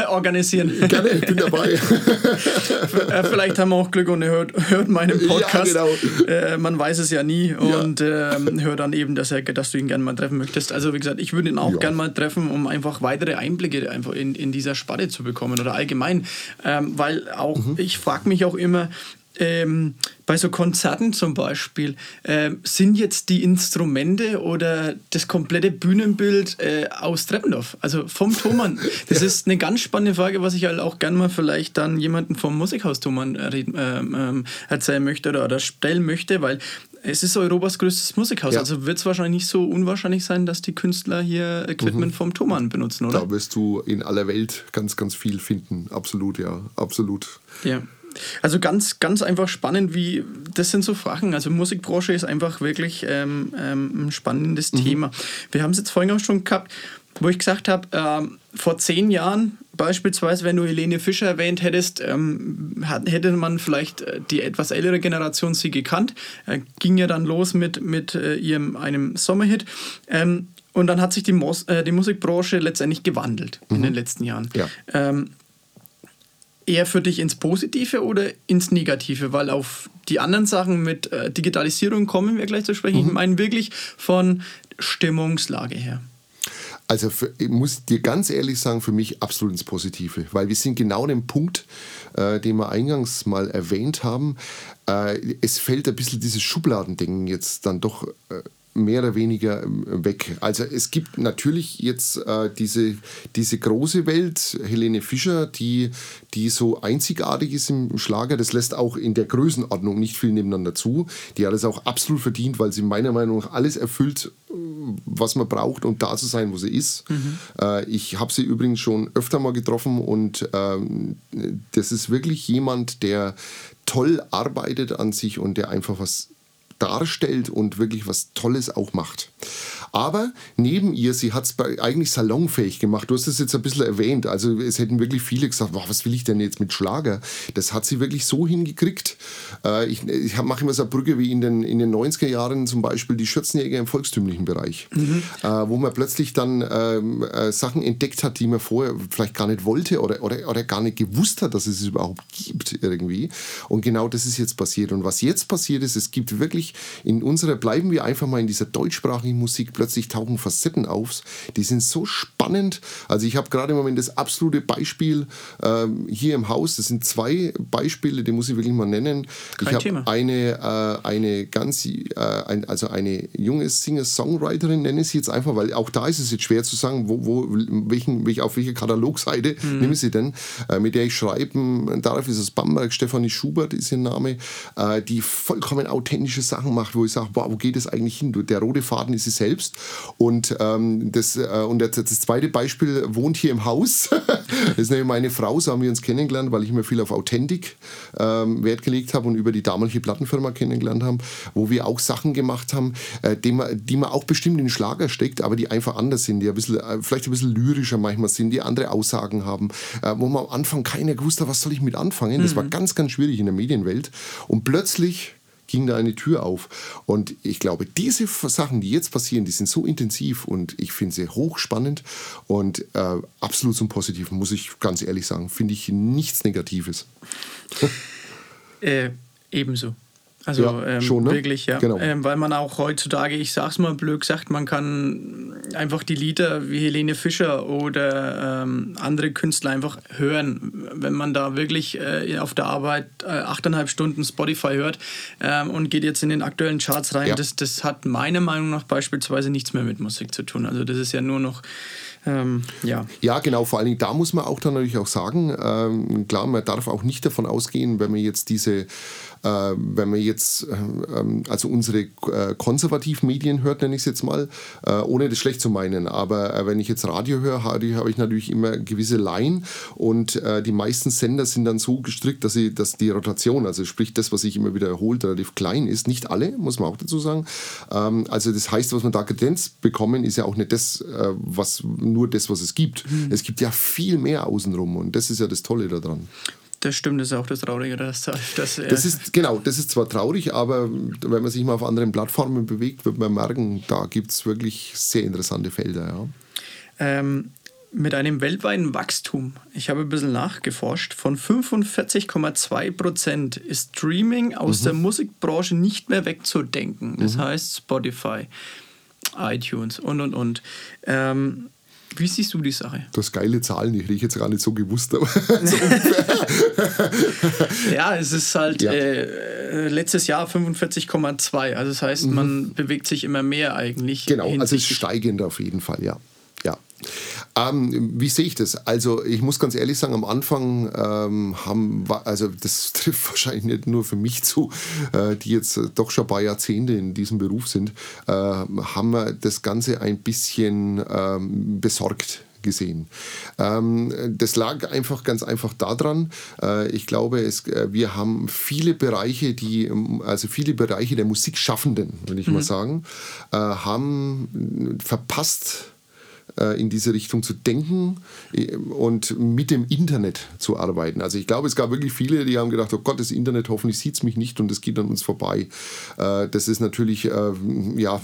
organisieren. Gerne, ich bin dabei. *laughs* *laughs* Vielleicht haben wir auch Glück und er hört, hört meinen Podcast. Ja, genau. Äh, man weiß es ja nie und ja. Ähm, hört dann eben, dass, er, dass du ihn gerne mal treffen möchtest. Also wie gesagt, ich würde ihn auch ja. gerne mal treffen, um einfach weitere Einblicke einfach in, in dieser Spanne zu bekommen oder allgemein. Ähm, weil auch, mhm. ich frage mich auch immer, ähm, bei so Konzerten zum Beispiel, äh, sind jetzt die Instrumente oder das komplette Bühnenbild äh, aus Treppendorf, also vom Thomann? *laughs* Das ja. ist eine ganz spannende Frage, was ich halt auch gerne mal vielleicht dann jemanden vom Musikhaus Thomann äh, ähm, erzählen möchte oder, oder stellen möchte, weil es ist Europas größtes Musikhaus, ja. also wird es wahrscheinlich nicht so unwahrscheinlich sein, dass die Künstler hier Equipment mhm. vom Thomann benutzen, oder? Da wirst du in aller Welt ganz, ganz viel finden. Absolut, ja, absolut. Ja. Also ganz, ganz einfach spannend, wie das sind so Fragen. Also Musikbranche ist einfach wirklich ähm, ähm, ein spannendes mhm. Thema. Wir haben es jetzt vorhin auch schon gehabt, wo ich gesagt habe, ähm, vor zehn Jahren beispielsweise, wenn du Helene Fischer erwähnt hättest, ähm, hätte man vielleicht äh, die etwas ältere Generation sie gekannt. Äh, ging ja dann los mit, mit äh, ihrem einem Sommerhit. Ähm, und dann hat sich die, Mos äh, die Musikbranche letztendlich gewandelt mhm. in den letzten Jahren. Ja. Ähm, eher für dich ins Positive oder ins Negative? Weil auf die anderen Sachen mit äh, Digitalisierung kommen wir gleich zu sprechen. Mhm. Ich meine wirklich von Stimmungslage her. Also für, ich muss dir ganz ehrlich sagen, für mich absolut ins Positive, weil wir sind genau an dem Punkt, äh, den wir eingangs mal erwähnt haben. Äh, es fällt ein bisschen dieses Schubladendenken jetzt dann doch äh, mehr oder weniger ähm, weg. Also es gibt natürlich jetzt äh, diese, diese große Welt, Helene Fischer, die, die so einzigartig ist im Schlager. Das lässt auch in der Größenordnung nicht viel nebeneinander zu. Die hat es auch absolut verdient, weil sie meiner Meinung nach alles erfüllt, äh, was man braucht, um da zu sein, wo sie ist. Mhm. Äh, ich habe sie übrigens schon öfter mal getroffen und ähm, das ist wirklich jemand, der toll arbeitet an sich und der einfach was darstellt und wirklich was Tolles auch macht. Aber neben ihr, sie hat es eigentlich salonfähig gemacht. Du hast es jetzt ein bisschen erwähnt. Also es hätten wirklich viele gesagt, wow, was will ich denn jetzt mit Schlager? Das hat sie wirklich so hingekriegt. Äh, ich ich mache immer so eine Brücke wie in den, in den 90er Jahren zum Beispiel die Schürzenjäger im volkstümlichen Bereich, mhm. äh, wo man plötzlich dann ähm, äh, Sachen entdeckt hat, die man vorher vielleicht gar nicht wollte oder, oder, oder gar nicht gewusst hat, dass es es überhaupt gibt irgendwie. Und genau das ist jetzt passiert. Und was jetzt passiert ist, es gibt wirklich in unserer, bleiben wir einfach mal in dieser deutschsprachigen Musik, plötzlich tauchen Facetten auf, die sind so spannend. Also ich habe gerade im Moment das absolute Beispiel ähm, hier im Haus, das sind zwei Beispiele, die muss ich wirklich mal nennen. Kein ich habe eine, äh, eine ganz, äh, ein, also eine junge Singer-Songwriterin, nenne ich sie jetzt einfach, weil auch da ist es jetzt schwer zu sagen, wo, wo welchen, welch, auf welche Katalogseite mhm. nehme ich sie denn, äh, mit der ich schreiben darf, ist es Bamberg, Stefanie Schubert ist ihr Name, äh, die vollkommen authentische Sachen macht, wo ich sage, wow, wo geht es eigentlich hin? Der rote Faden ist sie selbst und, ähm, das, äh, und das, das, zweite Beispiel wohnt hier im Haus. *laughs* das ist nämlich meine Frau, so haben wir uns kennengelernt, weil ich mir viel auf Authentik ähm, Wert gelegt habe und über die damalige Plattenfirma kennengelernt haben, wo wir auch Sachen gemacht haben, äh, die, man, die man auch bestimmt in den Schlager steckt, aber die einfach anders sind, die ein bisschen, äh, vielleicht ein bisschen lyrischer manchmal sind, die andere Aussagen haben, äh, wo man am Anfang keiner gewusst hat, was soll ich mit anfangen. Das mhm. war ganz, ganz schwierig in der Medienwelt. Und plötzlich ging da eine Tür auf. Und ich glaube, diese Sachen, die jetzt passieren, die sind so intensiv und ich finde sie hochspannend und äh, absolut zum Positiven, muss ich ganz ehrlich sagen. Finde ich nichts Negatives. äh, ebenso. Also ja, ähm, schon, ne? wirklich, ja. Genau. Ähm, weil man auch heutzutage, ich sag's mal blöd gesagt, man kann einfach die Lieder wie Helene Fischer oder ähm, andere Künstler einfach hören. Wenn man da wirklich äh, auf der Arbeit äh, achteinhalb Stunden Spotify hört ähm, und geht jetzt in den aktuellen Charts rein, ja. das, das hat meiner Meinung nach beispielsweise nichts mehr mit Musik zu tun. Also das ist ja nur noch ähm, ja. ja, genau. Vor allen Dingen, da muss man auch dann natürlich auch sagen, ähm, klar, man darf auch nicht davon ausgehen, wenn man jetzt diese wenn man jetzt äh, ähm, also unsere äh, konservativen Medien hört, nenne ich es jetzt mal, ohne das schlecht zu meinen, aber wenn ich jetzt Radio höre, habe ich natürlich immer gewisse Laien und die meisten Sender sind dann so gestrickt, dass, sie, dass die Rotation, also sprich das, was sich immer wiederholt, relativ klein ist. Nicht alle, muss man auch dazu sagen. Ähm, also das heißt, was man da Kadenz bekommen, ist ja auch nicht das, was nur das, was es gibt. Mhm. Es gibt ja viel mehr außenrum und das ist ja das Tolle daran. Das stimmt, das ist auch das Traurige. Dass, dass das ist, genau, das ist zwar traurig, aber wenn man sich mal auf anderen Plattformen bewegt, wird man merken, da gibt es wirklich sehr interessante Felder. Ja. Ähm, mit einem weltweiten Wachstum, ich habe ein bisschen nachgeforscht, von 45,2 Prozent ist Streaming aus mhm. der Musikbranche nicht mehr wegzudenken. Das mhm. heißt Spotify, iTunes und und und. Ähm, wie siehst du die Sache? Das geile Zahlen, ich rieche jetzt gar nicht so gewusst, aber *laughs* *laughs* ja, es ist halt ja. äh, letztes Jahr 45,2. Also das heißt, mhm. man bewegt sich immer mehr eigentlich. Genau, also es ist steigend auf jeden Fall, ja. Ähm, wie sehe ich das? Also ich muss ganz ehrlich sagen, am Anfang ähm, haben, also das *laughs* trifft wahrscheinlich nicht nur für mich zu, äh, die jetzt doch schon ein paar Jahrzehnte in diesem Beruf sind, äh, haben wir das Ganze ein bisschen ähm, besorgt gesehen. Ähm, das lag einfach ganz einfach daran. Äh, ich glaube, es, äh, wir haben viele Bereiche, die, also viele Bereiche der Musikschaffenden, würde ich mhm. mal sagen, äh, haben verpasst, äh, in diese Richtung zu denken äh, und mit dem Internet zu arbeiten. Also ich glaube, es gab wirklich viele, die haben gedacht, oh Gott, das Internet, hoffentlich sieht es mich nicht und es geht an uns vorbei. Äh, das ist natürlich, ja,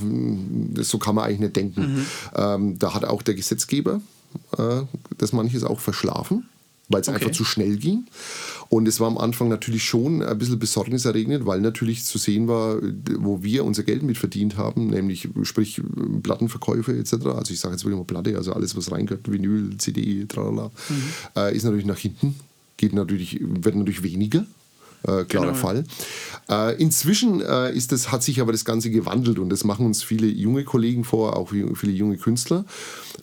so kann man eigentlich nicht denken. Mhm. Ähm, da hat auch der Gesetzgeber das manches auch verschlafen weil es okay. einfach zu schnell ging. Und es war am Anfang natürlich schon ein bisschen besorgniserregend, weil natürlich zu sehen war, wo wir unser Geld mit verdient haben, nämlich sprich Plattenverkäufe etc. Also ich sage jetzt wirklich mal Platte, also alles, was reingehört, Vinyl, CD, tralala, mhm. äh, ist natürlich nach hinten, geht natürlich, wird natürlich weniger äh, klarer genau. Fall. Äh, inzwischen äh, ist das, hat sich aber das Ganze gewandelt und das machen uns viele junge Kollegen vor, auch viele junge Künstler.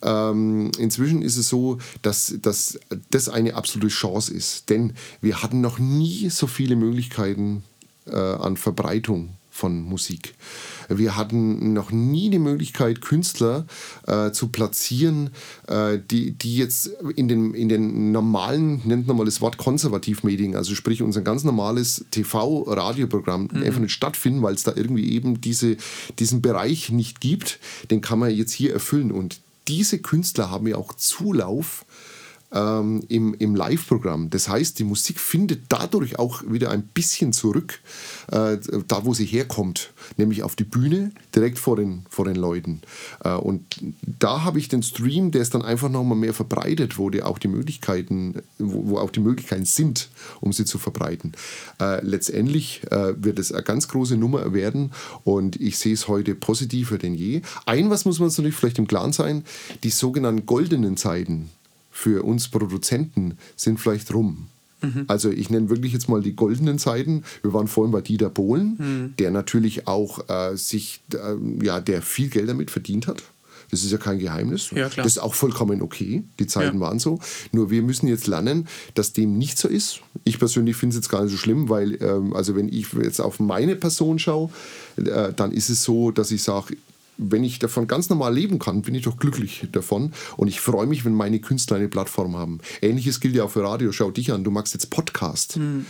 Ähm, inzwischen ist es so, dass, dass das eine absolute Chance ist, denn wir hatten noch nie so viele Möglichkeiten äh, an Verbreitung von Musik. Wir hatten noch nie die Möglichkeit, Künstler äh, zu platzieren, äh, die, die jetzt in den, in den normalen, nennt man mal das Wort Konservativmedien, also sprich unser ganz normales TV-Radioprogramm, mhm. einfach nicht stattfinden, weil es da irgendwie eben diese, diesen Bereich nicht gibt. Den kann man jetzt hier erfüllen. Und diese Künstler haben ja auch Zulauf ähm, im, im Live-Programm. Das heißt, die Musik findet dadurch auch wieder ein bisschen zurück, äh, da wo sie herkommt, nämlich auf die Bühne, direkt vor den, vor den Leuten. Äh, und da habe ich den Stream, der ist dann einfach nochmal mehr verbreitet, wo die auch die Möglichkeiten, wo, wo auch die Möglichkeiten sind, um sie zu verbreiten. Äh, letztendlich äh, wird es eine ganz große Nummer werden und ich sehe es heute positiver denn je. Ein was muss man natürlich vielleicht im Klaren sein, die sogenannten goldenen Zeiten, für uns Produzenten sind vielleicht rum. Mhm. Also ich nenne wirklich jetzt mal die goldenen Zeiten. Wir waren vorhin bei Dieter Bohlen, mhm. der natürlich auch äh, sich, äh, ja, der viel Geld damit verdient hat. Das ist ja kein Geheimnis. Ja, das ist auch vollkommen okay. Die Zeiten ja. waren so. Nur wir müssen jetzt lernen, dass dem nicht so ist. Ich persönlich finde es jetzt gar nicht so schlimm, weil, ähm, also wenn ich jetzt auf meine Person schaue, äh, dann ist es so, dass ich sage, wenn ich davon ganz normal leben kann, bin ich doch glücklich davon. Und ich freue mich, wenn meine Künstler eine Plattform haben. Ähnliches gilt ja auch für Radio. Schau dich an, du magst jetzt Podcast. Mhm.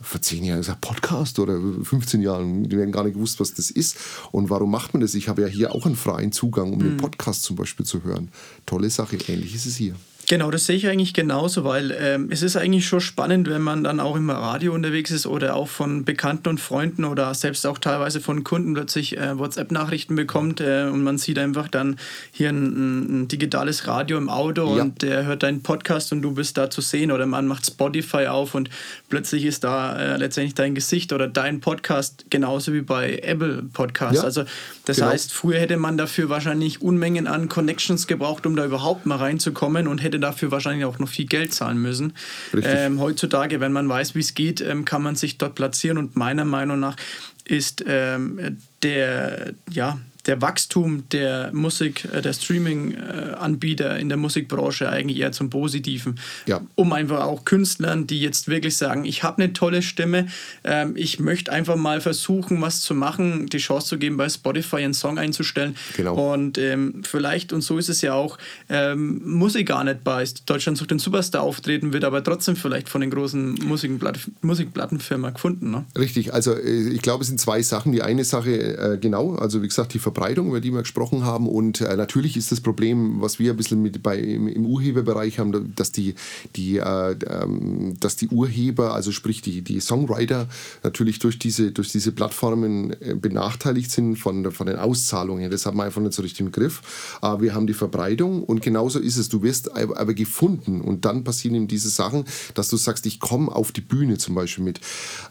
Vor zehn Jahren gesagt Podcast oder 15 Jahren, die werden gar nicht gewusst, was das ist. Und warum macht man das? Ich habe ja hier auch einen freien Zugang, um mhm. den Podcast zum Beispiel zu hören. Tolle Sache, ähnlich ist es hier. Genau, das sehe ich eigentlich genauso, weil ähm, es ist eigentlich schon spannend, wenn man dann auch im Radio unterwegs ist oder auch von Bekannten und Freunden oder selbst auch teilweise von Kunden plötzlich äh, WhatsApp-Nachrichten bekommt äh, und man sieht einfach dann hier ein, ein digitales Radio im Auto ja. und der hört deinen Podcast und du bist da zu sehen oder man macht Spotify auf und plötzlich ist da äh, letztendlich dein Gesicht oder dein Podcast genauso wie bei Apple Podcast. Ja, also das genau. heißt, früher hätte man dafür wahrscheinlich Unmengen an Connections gebraucht, um da überhaupt mal reinzukommen und hätte dafür wahrscheinlich auch noch viel Geld zahlen müssen. Ähm, heutzutage, wenn man weiß, wie es geht, ähm, kann man sich dort platzieren und meiner Meinung nach ist ähm, der, ja, der Wachstum der Musik, äh, der Streaming-Anbieter in der Musikbranche eigentlich eher zum Positiven. Ja. Um einfach auch Künstlern, die jetzt wirklich sagen, ich habe eine tolle Stimme, ähm, ich möchte einfach mal versuchen, was zu machen, die Chance zu geben, bei Spotify einen Song einzustellen. Genau. Und ähm, vielleicht, und so ist es ja auch, ähm, muss ich gar nicht bei Deutschland sucht den Superstar auftreten, wird aber trotzdem vielleicht von den großen Musikblatt Musikplattenfirmen gefunden. Ne? Richtig, also äh, ich glaube, es sind zwei Sachen. Die eine Sache, äh, genau, also wie gesagt, die Verbreitung Verbreitung, über die wir gesprochen haben. Und äh, natürlich ist das Problem, was wir ein bisschen mit bei, im, im Urheberbereich haben, dass die, die, äh, ähm, dass die Urheber, also sprich die, die Songwriter, natürlich durch diese, durch diese Plattformen äh, benachteiligt sind von, von den Auszahlungen. Das haben wir einfach nicht so richtig im Griff. Aber wir haben die Verbreitung und genauso ist es. Du wirst aber gefunden und dann passieren eben diese Sachen, dass du sagst, ich komme auf die Bühne zum Beispiel mit.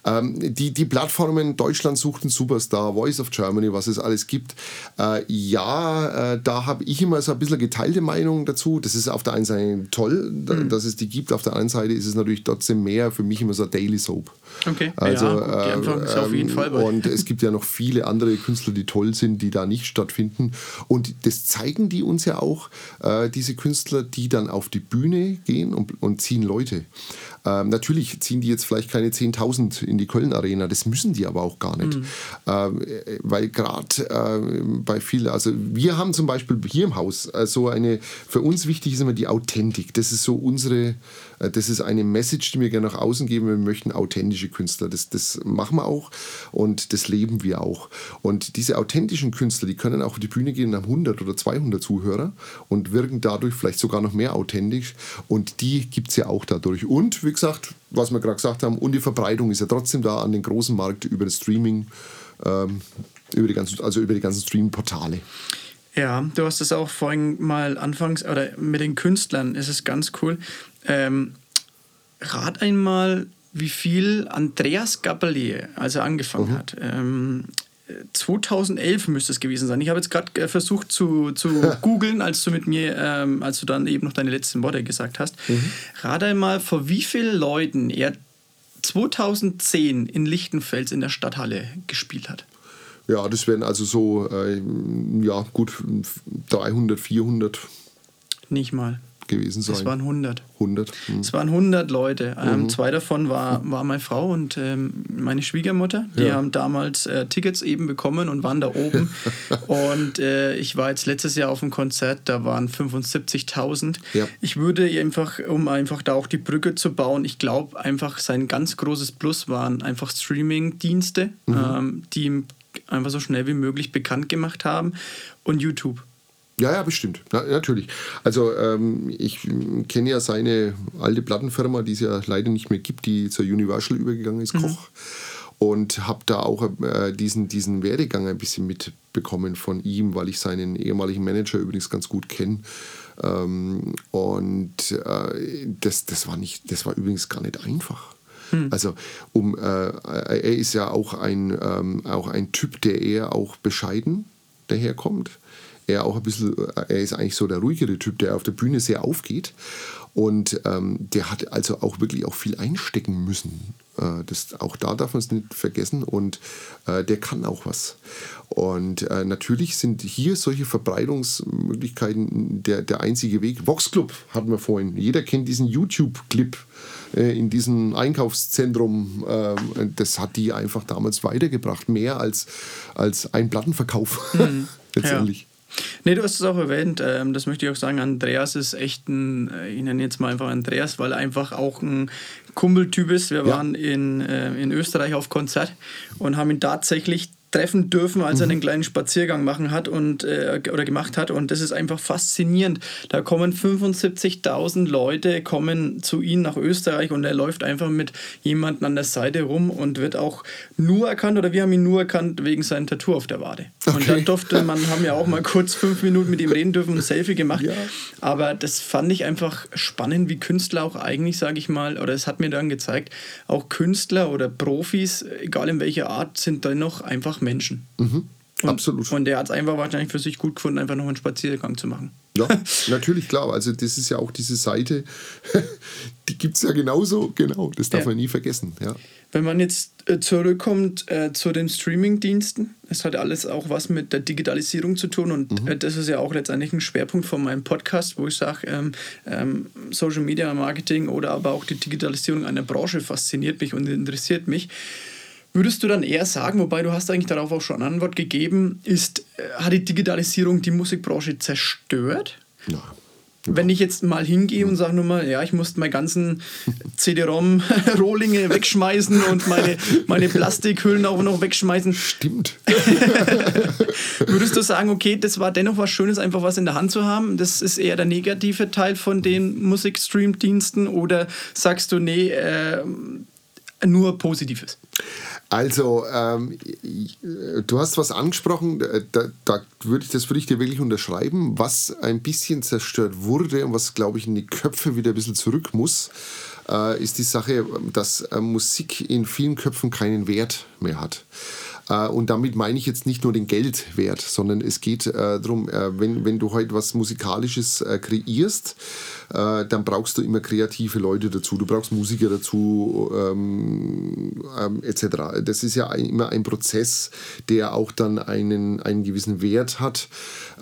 Ähm, die, die Plattformen Deutschland sucht einen Superstar, Voice of Germany, was es alles gibt. Äh, ja, äh, da habe ich immer so ein bisschen geteilte Meinung dazu. Das ist auf der einen Seite toll, mhm. dass es die gibt. Auf der anderen Seite ist es natürlich trotzdem mehr für mich immer so Daily Soap. Okay, also, ja, gut, die Anfang ist auf jeden Fall bei. Und es gibt ja noch viele andere Künstler, die toll sind, die da nicht stattfinden. Und das zeigen die uns ja auch, äh, diese Künstler, die dann auf die Bühne gehen und, und ziehen Leute. Ähm, natürlich ziehen die jetzt vielleicht keine 10.000 in die Köln Arena, das müssen die aber auch gar nicht. Mhm. Ähm, weil gerade äh, bei vielen, also wir haben zum Beispiel hier im Haus äh, so eine, für uns wichtig ist immer die Authentik. Das ist so unsere, äh, das ist eine Message, die wir gerne nach außen geben. Wir möchten authentische Künstler. Das, das machen wir auch und das leben wir auch. Und diese authentischen Künstler, die können auch auf die Bühne gehen und haben 100 oder 200 Zuhörer und wirken dadurch vielleicht sogar noch mehr authentisch. Und die gibt es ja auch dadurch. Und wie gesagt, was wir gerade gesagt haben, und die Verbreitung ist ja trotzdem da an den großen Markt über das Streaming, ähm, über die ganzen, also über die ganzen Streaming-Portale. Ja, du hast es auch vorhin mal anfangs, oder mit den Künstlern ist es ganz cool. Ähm, rat einmal, wie viel Andreas Gabalier, als er angefangen mhm. hat, ähm, 2011 müsste es gewesen sein. Ich habe jetzt gerade äh, versucht zu, zu *laughs* googeln, als du mit mir, ähm, als du dann eben noch deine letzten Worte gesagt hast. Mhm. Rate einmal, vor wie vielen Leuten er 2010 in Lichtenfels in der Stadthalle gespielt hat. Ja, das wären also so, äh, ja, gut 300, 400. Nicht mal gewesen sein. Es waren 100. 100. Hm. Es waren 100 Leute. Ähm, mhm. Zwei davon war, war meine Frau und ähm, meine Schwiegermutter. Die ja. haben damals äh, Tickets eben bekommen und waren da oben. *laughs* und äh, ich war jetzt letztes Jahr auf einem Konzert, da waren 75.000. Ja. Ich würde einfach, um einfach da auch die Brücke zu bauen, ich glaube einfach sein ganz großes Plus waren einfach Streaming-Dienste, mhm. ähm, die ihm einfach so schnell wie möglich bekannt gemacht haben und YouTube. Ja, ja, bestimmt. Na, natürlich. Also ähm, ich kenne ja seine alte Plattenfirma, die es ja leider nicht mehr gibt, die zur Universal übergegangen ist, mhm. Koch. Und habe da auch äh, diesen, diesen Werdegang ein bisschen mitbekommen von ihm, weil ich seinen ehemaligen Manager übrigens ganz gut kenne. Ähm, und äh, das, das, war nicht, das war übrigens gar nicht einfach. Hm. Also um, äh, er ist ja auch ein, ähm, auch ein Typ, der eher auch bescheiden daherkommt er auch ein bisschen, äh, er ist eigentlich so der ruhigere Typ, der auf der Bühne sehr aufgeht. Und ähm, der hat also auch wirklich auch viel einstecken müssen. Äh, das, auch da darf man es nicht vergessen. Und äh, der kann auch was. Und äh, natürlich sind hier solche Verbreitungsmöglichkeiten der, der einzige Weg. Vox Club hatten wir vorhin. Jeder kennt diesen YouTube-Clip äh, in diesem Einkaufszentrum. Ähm, das hat die einfach damals weitergebracht. Mehr als, als ein Plattenverkauf. Mhm. *laughs* Letztendlich. Ja. Nee, du hast es auch erwähnt, ähm, das möchte ich auch sagen, Andreas ist echt ein, äh, ich nenne jetzt mal einfach Andreas, weil er einfach auch ein Kumpeltyp ist. Wir ja. waren in, äh, in Österreich auf Konzert und haben ihn tatsächlich treffen dürfen, als er mhm. einen kleinen Spaziergang machen hat und äh, oder gemacht hat und das ist einfach faszinierend. Da kommen 75.000 Leute kommen zu ihm nach Österreich und er läuft einfach mit jemandem an der Seite rum und wird auch nur erkannt oder wir haben ihn nur erkannt wegen seinem Tattoo auf der Wade. Okay. Und dann durfte man haben ja auch mal kurz fünf Minuten mit ihm reden dürfen und ein Selfie gemacht. Ja. Aber das fand ich einfach spannend, wie Künstler auch eigentlich, sage ich mal, oder es hat mir dann gezeigt, auch Künstler oder Profis, egal in welcher Art, sind dennoch einfach Menschen. Mhm. Und, Absolut. Und der hat es einfach wahrscheinlich für sich gut gefunden, einfach noch einen Spaziergang zu machen. Ja, *laughs* natürlich, klar. Also das ist ja auch diese Seite, *laughs* die gibt es ja genauso, genau, das darf ja. man nie vergessen. Ja. Wenn man jetzt äh, zurückkommt äh, zu den Streaming-Diensten, es hat alles auch was mit der Digitalisierung zu tun und mhm. äh, das ist ja auch letztendlich ein Schwerpunkt von meinem Podcast, wo ich sage, ähm, ähm, Social Media Marketing oder aber auch die Digitalisierung einer Branche fasziniert mich und interessiert mich. Würdest du dann eher sagen, wobei du hast eigentlich darauf auch schon eine Antwort gegeben, ist, äh, hat die Digitalisierung die Musikbranche zerstört? Nein. wenn ich jetzt mal hingehe und sage nur mal, ja, ich musste meine ganzen CD-ROM-Rohlinge *laughs* wegschmeißen und meine, meine Plastikhüllen auch noch wegschmeißen. Stimmt. *laughs* *laughs* Würdest du sagen, okay, das war dennoch was Schönes, einfach was in der Hand zu haben? Das ist eher der negative Teil von den Musikstream-Diensten oder sagst du, nee, äh, nur Positives? Also, ähm, du hast was angesprochen, da, da würde ich, das würde ich dir wirklich unterschreiben. Was ein bisschen zerstört wurde und was, glaube ich, in die Köpfe wieder ein bisschen zurück muss, äh, ist die Sache, dass äh, Musik in vielen Köpfen keinen Wert mehr hat. Äh, und damit meine ich jetzt nicht nur den Geldwert, sondern es geht äh, darum, äh, wenn, wenn du heute was Musikalisches kreierst, dann brauchst du immer kreative Leute dazu, du brauchst Musiker dazu, ähm, ähm, etc. Das ist ja ein, immer ein Prozess, der auch dann einen, einen gewissen Wert hat,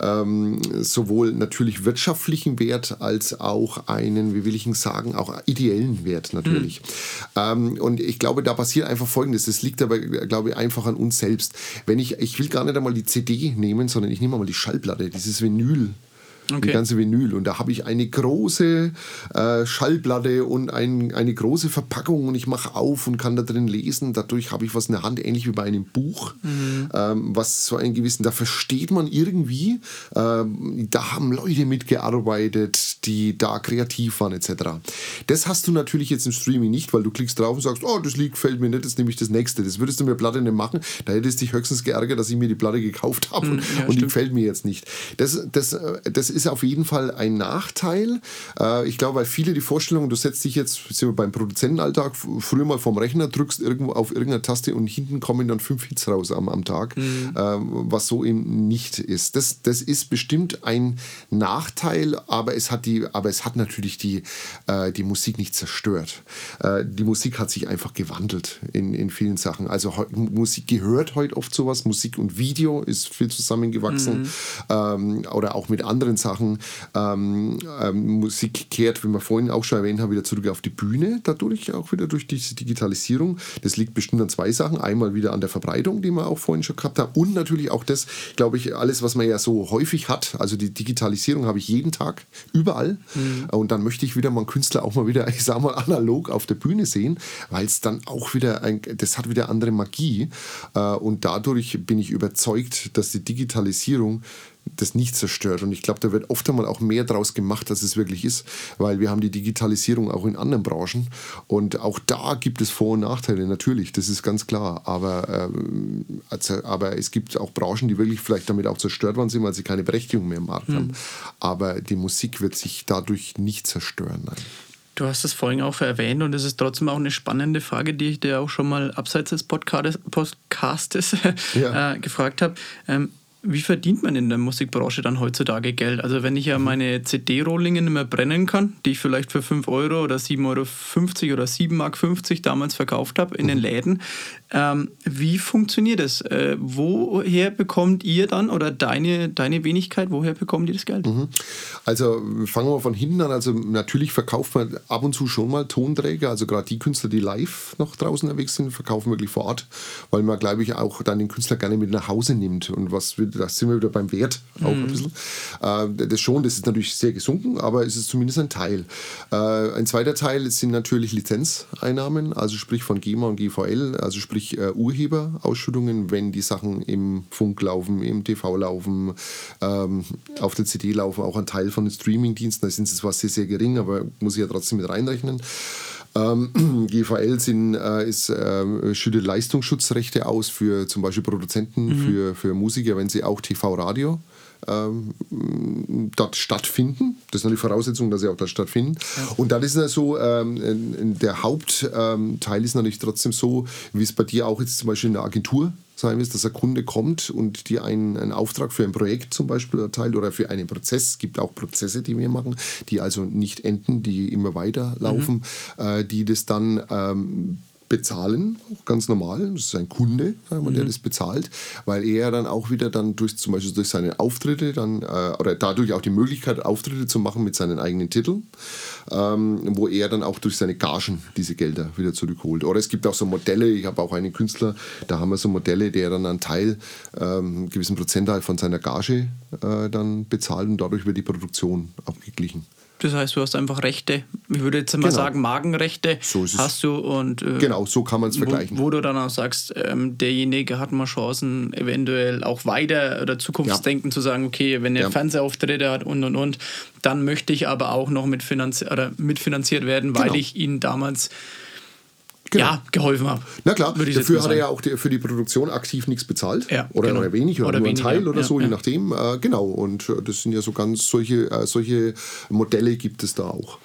ähm, sowohl natürlich wirtschaftlichen Wert als auch einen, wie will ich ihn sagen, auch ideellen Wert natürlich. Mhm. und ich glaube, da passiert einfach Folgendes, es liegt aber, glaube ich, einfach an uns selbst. Wenn ich, ich will gar nicht einmal die CD nehmen, sondern ich nehme mal die Schallplatte, dieses Vinyl Okay. Die ganze Vinyl. Und da habe ich eine große äh, Schallplatte und ein, eine große Verpackung und ich mache auf und kann da drin lesen. Dadurch habe ich was in der Hand, ähnlich wie bei einem Buch, mhm. ähm, was so einen gewissen, da versteht man irgendwie, ähm, da haben Leute mitgearbeitet, die da kreativ waren, etc. Das hast du natürlich jetzt im Streaming nicht, weil du klickst drauf und sagst, oh, das Lied gefällt mir nicht, das nehme ich das nächste. Das würdest du mir Platte nicht machen. Da hättest du dich höchstens geärgert, dass ich mir die Platte gekauft habe mhm, ja, und stimmt. die gefällt mir jetzt nicht. Das, das, äh, das ist auf jeden Fall ein Nachteil. Äh, ich glaube, weil viele die Vorstellung, du setzt dich jetzt, sind wir beim Produzentenalltag, früher mal vom Rechner, drückst irgendwo auf irgendeine Taste und hinten kommen dann fünf Hits raus am, am Tag, mhm. äh, was so eben nicht ist. Das, das ist bestimmt ein Nachteil, aber es hat, die, aber es hat natürlich die, äh, die Musik nicht zerstört. Äh, die Musik hat sich einfach gewandelt in, in vielen Sachen. Also Musik gehört heute oft sowas, Musik und Video ist viel zusammengewachsen mhm. ähm, oder auch mit anderen Sachen Sachen. Ähm, ähm, Musik kehrt, wie wir vorhin auch schon erwähnt haben, wieder zurück auf die Bühne, dadurch auch wieder durch diese Digitalisierung. Das liegt bestimmt an zwei Sachen. Einmal wieder an der Verbreitung, die wir auch vorhin schon gehabt haben, und natürlich auch das, glaube ich, alles, was man ja so häufig hat. Also die Digitalisierung habe ich jeden Tag, überall. Mhm. Und dann möchte ich wieder mal einen Künstler auch mal wieder, *laughs* ich sage mal, analog auf der Bühne sehen, weil es dann auch wieder, ein, das hat wieder andere Magie. Äh, und dadurch bin ich überzeugt, dass die Digitalisierung das nicht zerstört. Und ich glaube, da wird oft einmal auch mehr draus gemacht, als es wirklich ist, weil wir haben die Digitalisierung auch in anderen Branchen und auch da gibt es Vor- und Nachteile, natürlich, das ist ganz klar. Aber, ähm, also, aber es gibt auch Branchen, die wirklich vielleicht damit auch zerstört worden sind, weil sie keine Berechtigung mehr im Markt mhm. haben. Aber die Musik wird sich dadurch nicht zerstören. Nein. Du hast es vorhin auch erwähnt und es ist trotzdem auch eine spannende Frage, die ich dir auch schon mal abseits des Podcastes *laughs* ja. äh, gefragt habe. Ähm, wie verdient man in der Musikbranche dann heutzutage Geld? Also wenn ich ja meine CD-Rohlinge nicht mehr brennen kann, die ich vielleicht für 5 Euro oder 7,50 Euro oder 7,50 Mark damals verkauft habe in den mhm. Läden, ähm, wie funktioniert das? Äh, woher bekommt ihr dann oder deine, deine Wenigkeit, woher bekommt ihr das Geld? Mhm. Also fangen wir von hinten an. Also natürlich verkauft man ab und zu schon mal Tonträger. Also gerade die Künstler, die live noch draußen unterwegs sind, verkaufen wirklich vor Ort, weil man, glaube ich, auch dann den Künstler gerne mit nach Hause nimmt. Und was wird da sind wir wieder beim Wert auch mhm. ein bisschen. Äh, das schon, das ist natürlich sehr gesunken, aber es ist zumindest ein Teil. Äh, ein zweiter Teil sind natürlich Lizenzeinnahmen, also sprich von GEMA und GVL, also sprich äh, Urheberausschüttungen, wenn die Sachen im Funk laufen, im TV laufen, ähm, auf der CD laufen, auch ein Teil von den Streamingdiensten, da sind sie zwar sehr, sehr gering, aber muss ich ja trotzdem mit reinrechnen. Ähm, *clears throat* GVL sind, äh, ist, äh, schüttet Leistungsschutzrechte aus für zum Beispiel Produzenten, mhm. für, für Musiker, wenn sie auch TV-Radio dort stattfinden. Das ist noch die Voraussetzung, dass sie auch dort stattfinden. Ja. Und dann ist es so, ähm, der Hauptteil ähm, ist natürlich trotzdem so, wie es bei dir auch jetzt zum Beispiel in der Agentur sein wird, dass ein Kunde kommt und dir einen, einen Auftrag für ein Projekt zum Beispiel erteilt oder für einen Prozess. Es gibt auch Prozesse, die wir machen, die also nicht enden, die immer weiterlaufen, mhm. äh, die das dann ähm, bezahlen, auch ganz normal. Das ist ein Kunde, sagen wir, der das bezahlt, weil er dann auch wieder dann durch zum Beispiel durch seine Auftritte dann äh, oder dadurch auch die Möglichkeit Auftritte zu machen mit seinen eigenen Titeln, ähm, wo er dann auch durch seine Gagen diese Gelder wieder zurückholt. Oder es gibt auch so Modelle. Ich habe auch einen Künstler, da haben wir so Modelle, der dann einen Teil, ähm, einen gewissen Prozentteil von seiner Gage äh, dann bezahlt und dadurch wird die Produktion abgeglichen. Das heißt, du hast einfach Rechte, ich würde jetzt mal Genau. sagen, Magenrechte So ist es. hast du und äh, Genau, so kann man es vergleichen. Wo, wo du dann auch sagst, ähm, derjenige hat mal Chancen, eventuell auch weiter oder Zukunftsdenken zu sagen, okay, wenn er Ja. Fernsehauftritte hat und und und, dann möchte ich aber auch noch mitfinanzi oder mitfinanziert werden, weil Genau. ich ihn damals Genau. ja, geholfen habe. Na klar, dafür hat er ja auch die, für die Produktion aktiv nichts bezahlt. Ja, oder, genau. oder wenig oder, Oder nur ein weniger, Teil oder ja, so, je nachdem. Äh, genau, und äh, das sind ja so ganz solche, äh, solche Modelle gibt es da auch.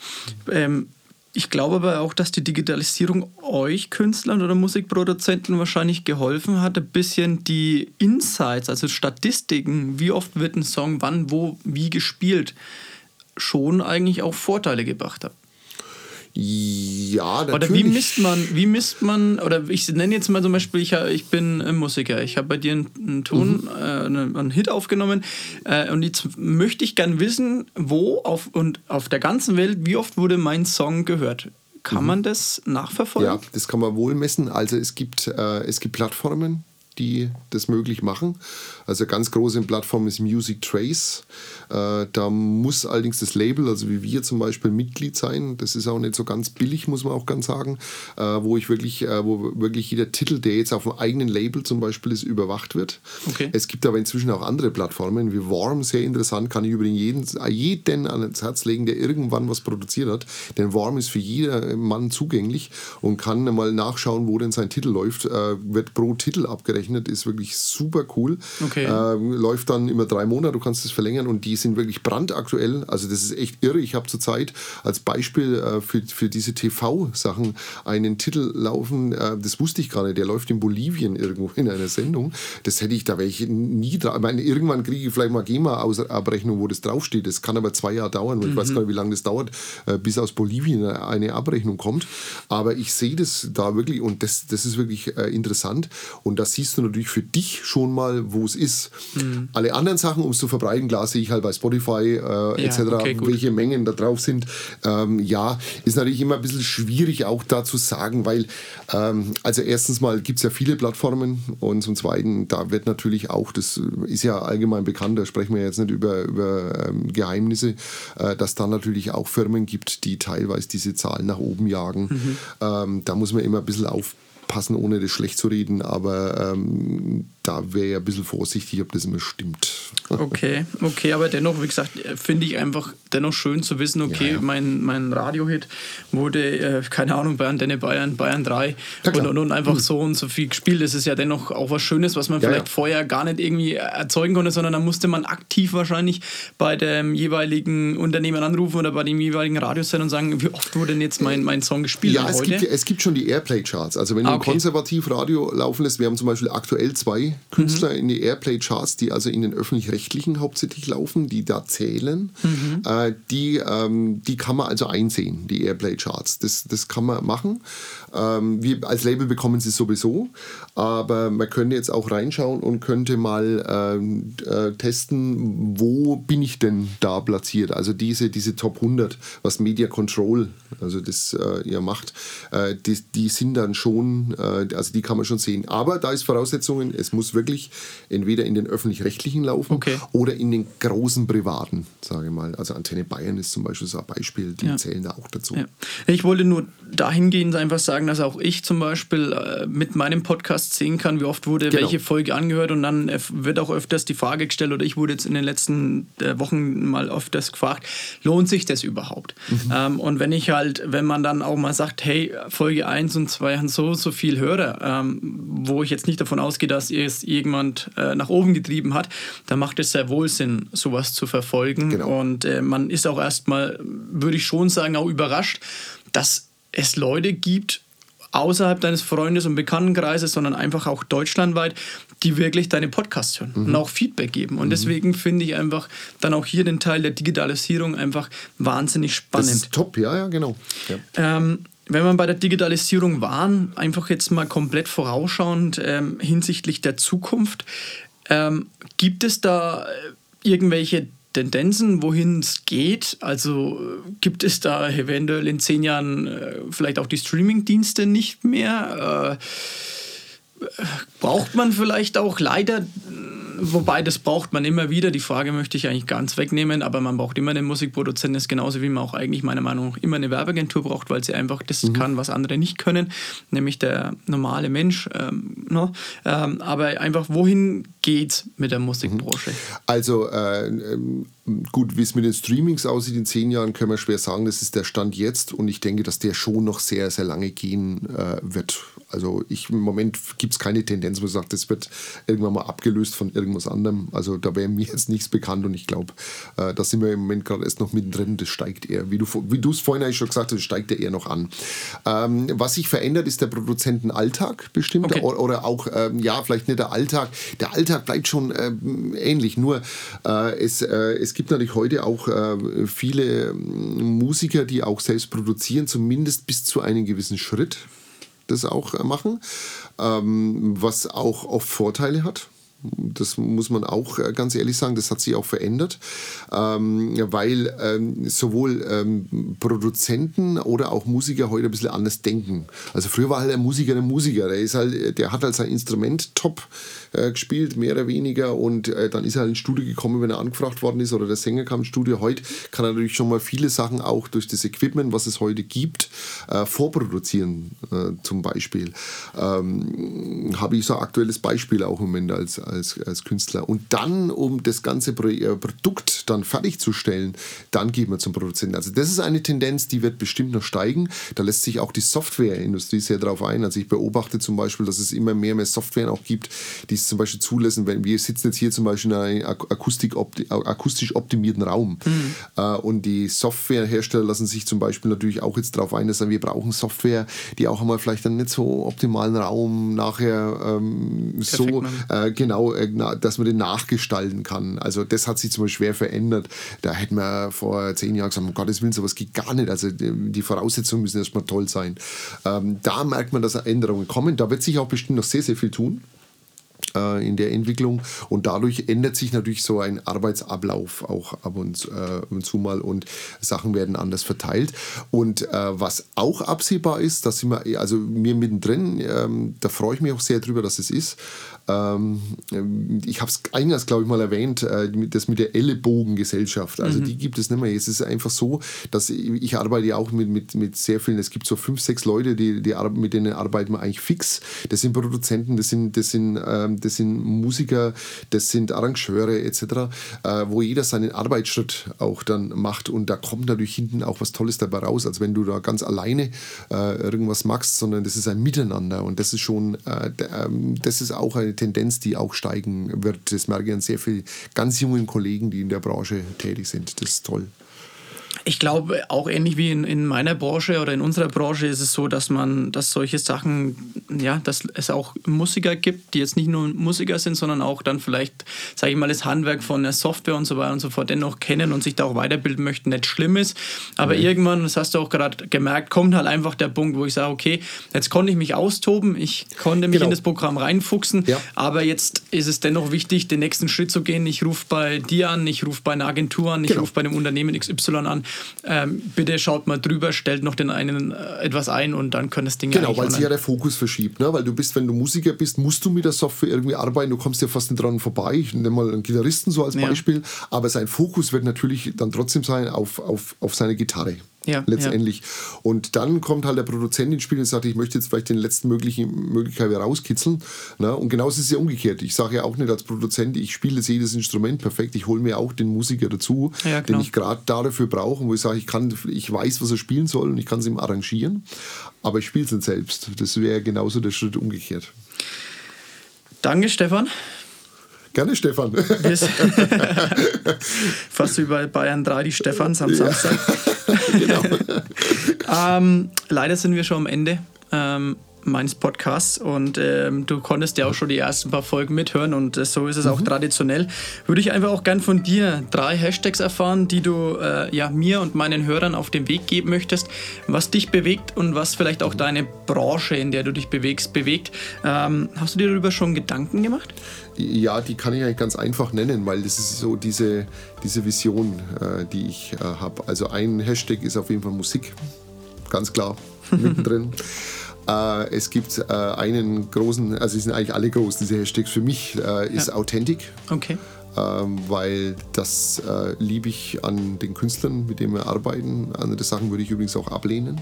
Ähm, ich glaube aber auch, dass die Digitalisierung euch Künstlern oder Musikproduzenten wahrscheinlich geholfen hat, ein bisschen die Insights, also Statistiken, wie oft wird ein Song wann, wo, wie gespielt, schon eigentlich auch Vorteile gebracht hat. Ja, natürlich. Oder wie misst man, wie misst man, oder ich nenne jetzt mal zum Beispiel, ich, ich bin äh, Musiker, ich habe bei dir einen, einen Ton, äh, einen, Hit aufgenommen äh, und jetzt möchte ich gern wissen, wo auf, und auf der ganzen Welt, wie oft wurde mein Song gehört. Kann man das nachverfolgen? Ja, das kann man wohl messen. Also es gibt, äh, es gibt Plattformen, die das möglich machen. Also ganz große Plattform ist Music Trace. Äh, da muss allerdings das Label, also wie wir zum Beispiel, Mitglied sein. Das ist auch nicht so ganz billig, muss man auch ganz sagen. Äh, wo ich wirklich, äh, wo wirklich jeder Titel, der jetzt auf dem eigenen Label zum Beispiel ist, überwacht wird. Okay. Es gibt aber inzwischen auch andere Plattformen, wie Worm, sehr interessant, kann ich übrigens jeden, jeden ans Herz legen, der irgendwann was produziert hat. Denn Worm ist für jeder Mann zugänglich und kann mal nachschauen, wo denn sein Titel läuft. Äh, wird pro Titel abgerechnet, ist wirklich super cool. Okay. Äh, läuft dann immer drei Monate, du kannst es verlängern und die sind wirklich brandaktuell. Also das ist echt irre. Ich habe zurzeit als Beispiel äh, für, für diese TV-Sachen einen Titel laufen, äh, das wusste ich nicht, der läuft in Bolivien irgendwo in einer Sendung. Das hätte ich, da wäre ich nie dran. Ich meine, irgendwann kriege ich vielleicht mal GEMA-Abrechnung, wo das draufsteht. Das kann aber zwei Jahre dauern. weil Ich weiß gar nicht, wie lange das dauert, äh, bis aus Bolivien eine Abrechnung kommt. Aber ich sehe das da wirklich und das, das ist wirklich äh, interessant. Und da siehst du natürlich für dich schon mal, wo es ist. Alle anderen Sachen, um es zu verbreiten, klar sehe ich halt bei Spotify äh, etc., okay, welche Mengen da drauf sind. Ähm, ja, ist natürlich immer ein bisschen schwierig auch da zu sagen, weil ähm, also erstens mal gibt es ja viele Plattformen und zum Zweiten, da wird natürlich auch, das ist ja allgemein bekannt, da sprechen wir jetzt nicht über, über ähm, Geheimnisse, äh, dass da natürlich auch Firmen gibt, die teilweise diese Zahlen nach oben jagen. Mhm. Ähm, da muss man immer ein bisschen aufpassen, ohne das schlecht zu reden, aber ähm, da wäre ich ein bisschen vorsichtig, ob das immer stimmt. *laughs* Okay, okay, aber dennoch, wie gesagt, äh, finde ich einfach dennoch schön zu wissen, okay, Ja, ja. mein, mein Radiohit wurde, äh, keine Ahnung, bei Antenne Bayern, Bayern 3 Ja, und, und, und einfach so und so viel gespielt. Das ist ja dennoch auch was Schönes, was man vielleicht vorher gar nicht irgendwie erzeugen konnte, sondern da musste man aktiv wahrscheinlich bei dem jeweiligen Unternehmen anrufen oder bei dem jeweiligen Radiosender und sagen, wie oft wurde denn jetzt mein, mein Song gespielt Ja, es gibt, es gibt schon die Airplay-Charts. Also wenn Ah, okay. konservativ Radio laufen lässt, wir haben zum Beispiel aktuell zwei Künstler in die Airplay-Charts, die also in den öffentlich-rechtlichen hauptsächlich laufen, die da zählen. Äh, die, ähm, die kann man also einsehen, die Airplay-Charts. Das, das kann man machen. Ähm, wir als Label bekommen sie sowieso, aber man könnte jetzt auch reinschauen und könnte mal ähm, äh, testen, wo bin ich denn da platziert. Also diese, diese Top 100, was Media Control, also das äh, ihr macht, äh, die, die sind dann schon, äh, also die kann man schon sehen. Aber da ist Voraussetzungen, es muss wirklich entweder in den öffentlich-rechtlichen laufen Okay. oder in den großen privaten, sage ich mal. Also Antenne Bayern ist zum Beispiel so ein Beispiel, die Ja. zählen da auch dazu. Ja. Ich wollte nur dahingehend einfach sagen, dass auch ich zum Beispiel äh, mit meinem Podcast sehen kann, wie oft wurde Genau. welche Folge angehört und dann äh, wird auch öfters die Frage gestellt oder ich wurde jetzt in den letzten Wochen mal öfters gefragt, lohnt sich das überhaupt? Mhm. Ähm, und wenn ich halt, wenn man dann auch mal sagt, hey, Folge 1 und 2 haben so, so viel Hörer, ähm, wo ich jetzt nicht davon ausgehe, dass es jemand äh, nach oben getrieben hat, dann macht es sehr wohl Sinn, sowas zu verfolgen. Genau. Und äh, man ist auch erstmal, würde ich schon sagen, auch überrascht, dass es Leute gibt, außerhalb deines Freundes- und Bekanntenkreises, sondern einfach auch deutschlandweit, die wirklich deine Podcasts hören Mhm. und auch Feedback geben. Und deswegen finde ich einfach dann auch hier den Teil der Digitalisierung einfach wahnsinnig Das spannend. ist top, ja, ja, genau. Ja. Ähm, wenn wir bei der Digitalisierung waren, einfach jetzt mal komplett vorausschauend ähm, hinsichtlich der Zukunft, ähm, gibt es da äh, irgendwelche Tendenzen, wohin es geht? Also gibt es da eventuell in zehn Jahren äh, vielleicht auch die Streaming-Dienste nicht mehr? Äh, braucht man vielleicht auch leider wobei das braucht man immer wieder. Die Frage möchte ich eigentlich ganz wegnehmen, aber man braucht immer einen Musikproduzenten, das ist genauso wie man auch eigentlich meiner Meinung nach immer eine Werbeagentur braucht, weil sie einfach das mhm. kann, was andere nicht können, nämlich der normale Mensch. Ähm, no? Ne? ähm, aber einfach, wohin geht's mit der Musikbranche? Mhm. Also äh, ähm, gut, wie es mit den Streamings aussieht in zehn Jahren, können wir schwer sagen. Das ist der Stand jetzt und ich denke, dass der schon noch sehr, sehr lange gehen äh, wird. Also ich, im Moment gibt es keine Tendenz, wo man sagt, das wird irgendwann mal abgelöst von irgendwas anderem. Also da wäre mir jetzt nichts bekannt und ich glaube, äh, da sind wir im Moment gerade erst noch mittendrin. Das steigt eher, wie du wie es vorhin eigentlich schon gesagt hast, steigt er eher noch an. Ähm, was sich verändert, ist der Produzentenalltag bestimmt okay. oder, oder, auch, ähm, ja, vielleicht nicht der Alltag. Der Alltag bleibt schon äh, ähnlich, nur äh, es, äh, es gibt natürlich heute auch äh, viele Musiker, die auch selbst produzieren, zumindest bis zu einem gewissen Schritt das auch äh, machen, ähm, was auch oft Vorteile hat. Das muss man auch äh, ganz ehrlich sagen, das hat sich auch verändert, ähm, weil ähm, sowohl ähm, Produzenten oder auch Musiker heute ein bisschen anders denken. Also früher war halt ein Musiker ein Musiker, der, ist halt, der hat halt sein Instrument top äh, gespielt, mehr oder weniger, und äh, dann ist er halt ins Studio gekommen, wenn er angefragt worden ist oder der Sänger kam ins Studio. Heute kann er natürlich schon mal viele Sachen auch durch das Equipment, was es heute gibt, vorproduzieren, zum Beispiel. Habe ich so ein aktuelles Beispiel auch im Moment als als, als Künstler. Und dann, um das ganze äh, Produkt dann fertigzustellen, dann geht man zum Produzenten. Also das ist eine Tendenz, die wird bestimmt noch steigen. Da lässt sich auch die Softwareindustrie sehr darauf ein. Also ich beobachte zum Beispiel, dass es immer mehr, mehr Software auch gibt, die es zum Beispiel zulassen, wenn wir sitzen jetzt hier zum Beispiel in einem Akustik -opti akustisch optimierten Raum. Mhm. Äh, und die Softwarehersteller lassen sich zum Beispiel natürlich auch jetzt darauf ein, dass wir brauchen Software, die auch einmal vielleicht dann nicht so optimalen Raum nachher ähm, so äh, genau genau, dass man den nachgestalten kann. Also das hat sich zum Beispiel schwer verändert. Da hätten wir vor zehn Jahren gesagt, um Gottes Willen, sowas geht gar nicht. Also die Voraussetzungen müssen erstmal toll sein. Ähm, da merkt man, dass Änderungen kommen. Da wird sich auch bestimmt noch sehr, sehr viel tun äh, in der Entwicklung und dadurch ändert sich natürlich so ein Arbeitsablauf auch ab und, äh, und zu mal und Sachen werden anders verteilt. Und äh, was auch absehbar ist, dass sind wir, also mir mittendrin, ähm, da freue ich mich auch sehr drüber, dass es ist, ich habe es eingangs, glaube ich, mal erwähnt, äh, das mit der Ellenbogengesellschaft. Also mhm. die gibt es nicht mehr. Es ist einfach so, dass ich, ich arbeite ja auch mit, mit, mit sehr vielen, es gibt so fünf, sechs Leute, die, die mit denen arbeiten wir eigentlich fix. Das sind Produzenten, das sind, das sind, ähm, das sind Musiker, das sind Arrangeure etc., äh, wo jeder seinen Arbeitsschritt auch dann macht und da kommt natürlich hinten auch was Tolles dabei raus, als wenn du da ganz alleine äh, irgendwas machst, sondern das ist ein Miteinander und das ist schon, äh, ähm, das ist auch Tendenz, die auch steigen wird. Das merke ich an sehr vielen ganz jungen Kollegen, die in der Branche tätig sind. Das ist toll. Ich glaube, auch ähnlich wie in, in meiner Branche oder in unserer Branche ist es so, dass man, dass solche Sachen, ja, dass es auch Musiker gibt, die jetzt nicht nur Musiker sind, sondern auch dann vielleicht, sage ich mal, das Handwerk von der Software und so weiter und so fort dennoch kennen und sich da auch weiterbilden möchten, nicht schlimm ist. Aber mhm. irgendwann, das hast du auch gerade gemerkt, kommt halt einfach der Punkt, wo ich sage, okay, jetzt konnte ich mich austoben, ich konnte mich genau. in das Programm reinfuchsen, ja. aber jetzt ist es dennoch wichtig, den nächsten Schritt zu gehen. Ich rufe bei dir an, ich rufe bei einer Agentur an, ich genau. rufe bei einem Unternehmen XY an ähm, bitte schaut mal drüber, stellt noch den einen äh, etwas ein und dann kann das Ding Genau, weil sich ja der Fokus verschiebt. Ne? Weil du bist, wenn du Musiker bist, musst du mit der Software irgendwie arbeiten. Du kommst ja fast nicht dran vorbei. Ich nehme mal einen Gitarristen so als Beispiel. Ja. Aber sein Fokus wird natürlich dann trotzdem sein auf, auf, auf seine Gitarre ja, letztendlich. Ja. Und dann kommt halt der Produzent ins Spiel und sagt, ich möchte jetzt vielleicht den letzten möglichen Möglichkeit wieder rauskitzeln. Ne? Und genauso ist es ja umgekehrt. Ich sage ja auch nicht als Produzent, ich spiele jetzt jedes Instrument perfekt, ich hole mir auch den Musiker dazu, ja, den ich gerade dafür brauche, wo ich sage, ich, kann, ich weiß, was er spielen soll und ich kann es ihm arrangieren, aber ich spiele es nicht selbst. Das wäre genauso der Schritt umgekehrt. Danke, Stefan. Gerne, Stefan. *laughs* Fast wie bei Bayern 3, die Stefans am Samstag. *laughs* genau. *laughs* ähm, leider sind wir schon am Ende. Ähm, meines Podcasts und ähm, du konntest ja auch schon die ersten paar Folgen mithören und äh, so ist es mhm. auch traditionell. Würde ich einfach auch gern von dir drei Hashtags erfahren, die du äh, ja, mir und meinen Hörern auf den Weg geben möchtest, was dich bewegt und was vielleicht auch deine Branche, in der du dich bewegst, bewegt. Ähm, hast du dir darüber schon Gedanken gemacht? Ja, die kann ich eigentlich ganz einfach nennen, weil das ist so diese, diese Vision, äh, die ich äh, habe. Also ein Hashtag ist auf jeden Fall Musik, ganz klar, *laughs* mittendrin. Äh, es gibt äh, einen großen, also es sind eigentlich alle groß, diese Hashtags. Für mich äh, ist ja. Authentic. Okay. Ähm, weil das äh, liebe ich an den Künstlern, mit denen wir arbeiten. Andere Sachen würde ich übrigens auch ablehnen.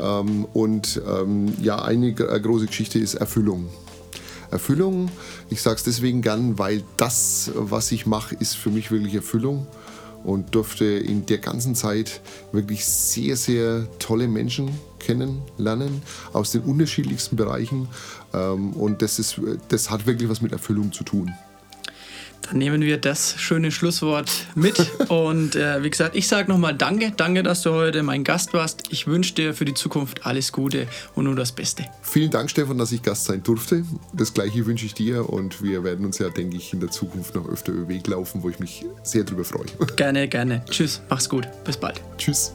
Ähm, und ähm, ja, eine große Geschichte ist Erfüllung. Erfüllung. Ich sage es deswegen gern, weil das, was ich mache, ist für mich wirklich Erfüllung und durfte in der ganzen Zeit wirklich sehr, sehr tolle Menschen kennenlernen aus den unterschiedlichsten Bereichen. Ähm, und das, ist, das hat wirklich was mit Erfüllung zu tun. Dann nehmen wir das schöne Schlusswort mit. *laughs* Und äh, wie gesagt, ich sage nochmal Danke. Danke, dass du heute mein Gast warst. Ich wünsche dir für die Zukunft alles Gute und nur das Beste. Vielen Dank, Stefan, dass ich Gast sein durfte. Das Gleiche wünsche ich dir und wir werden uns ja, denke ich, in der Zukunft noch öfter über Weg laufen, wo ich mich sehr drüber freue. Gerne, gerne. Tschüss, mach's gut. Bis bald. Tschüss.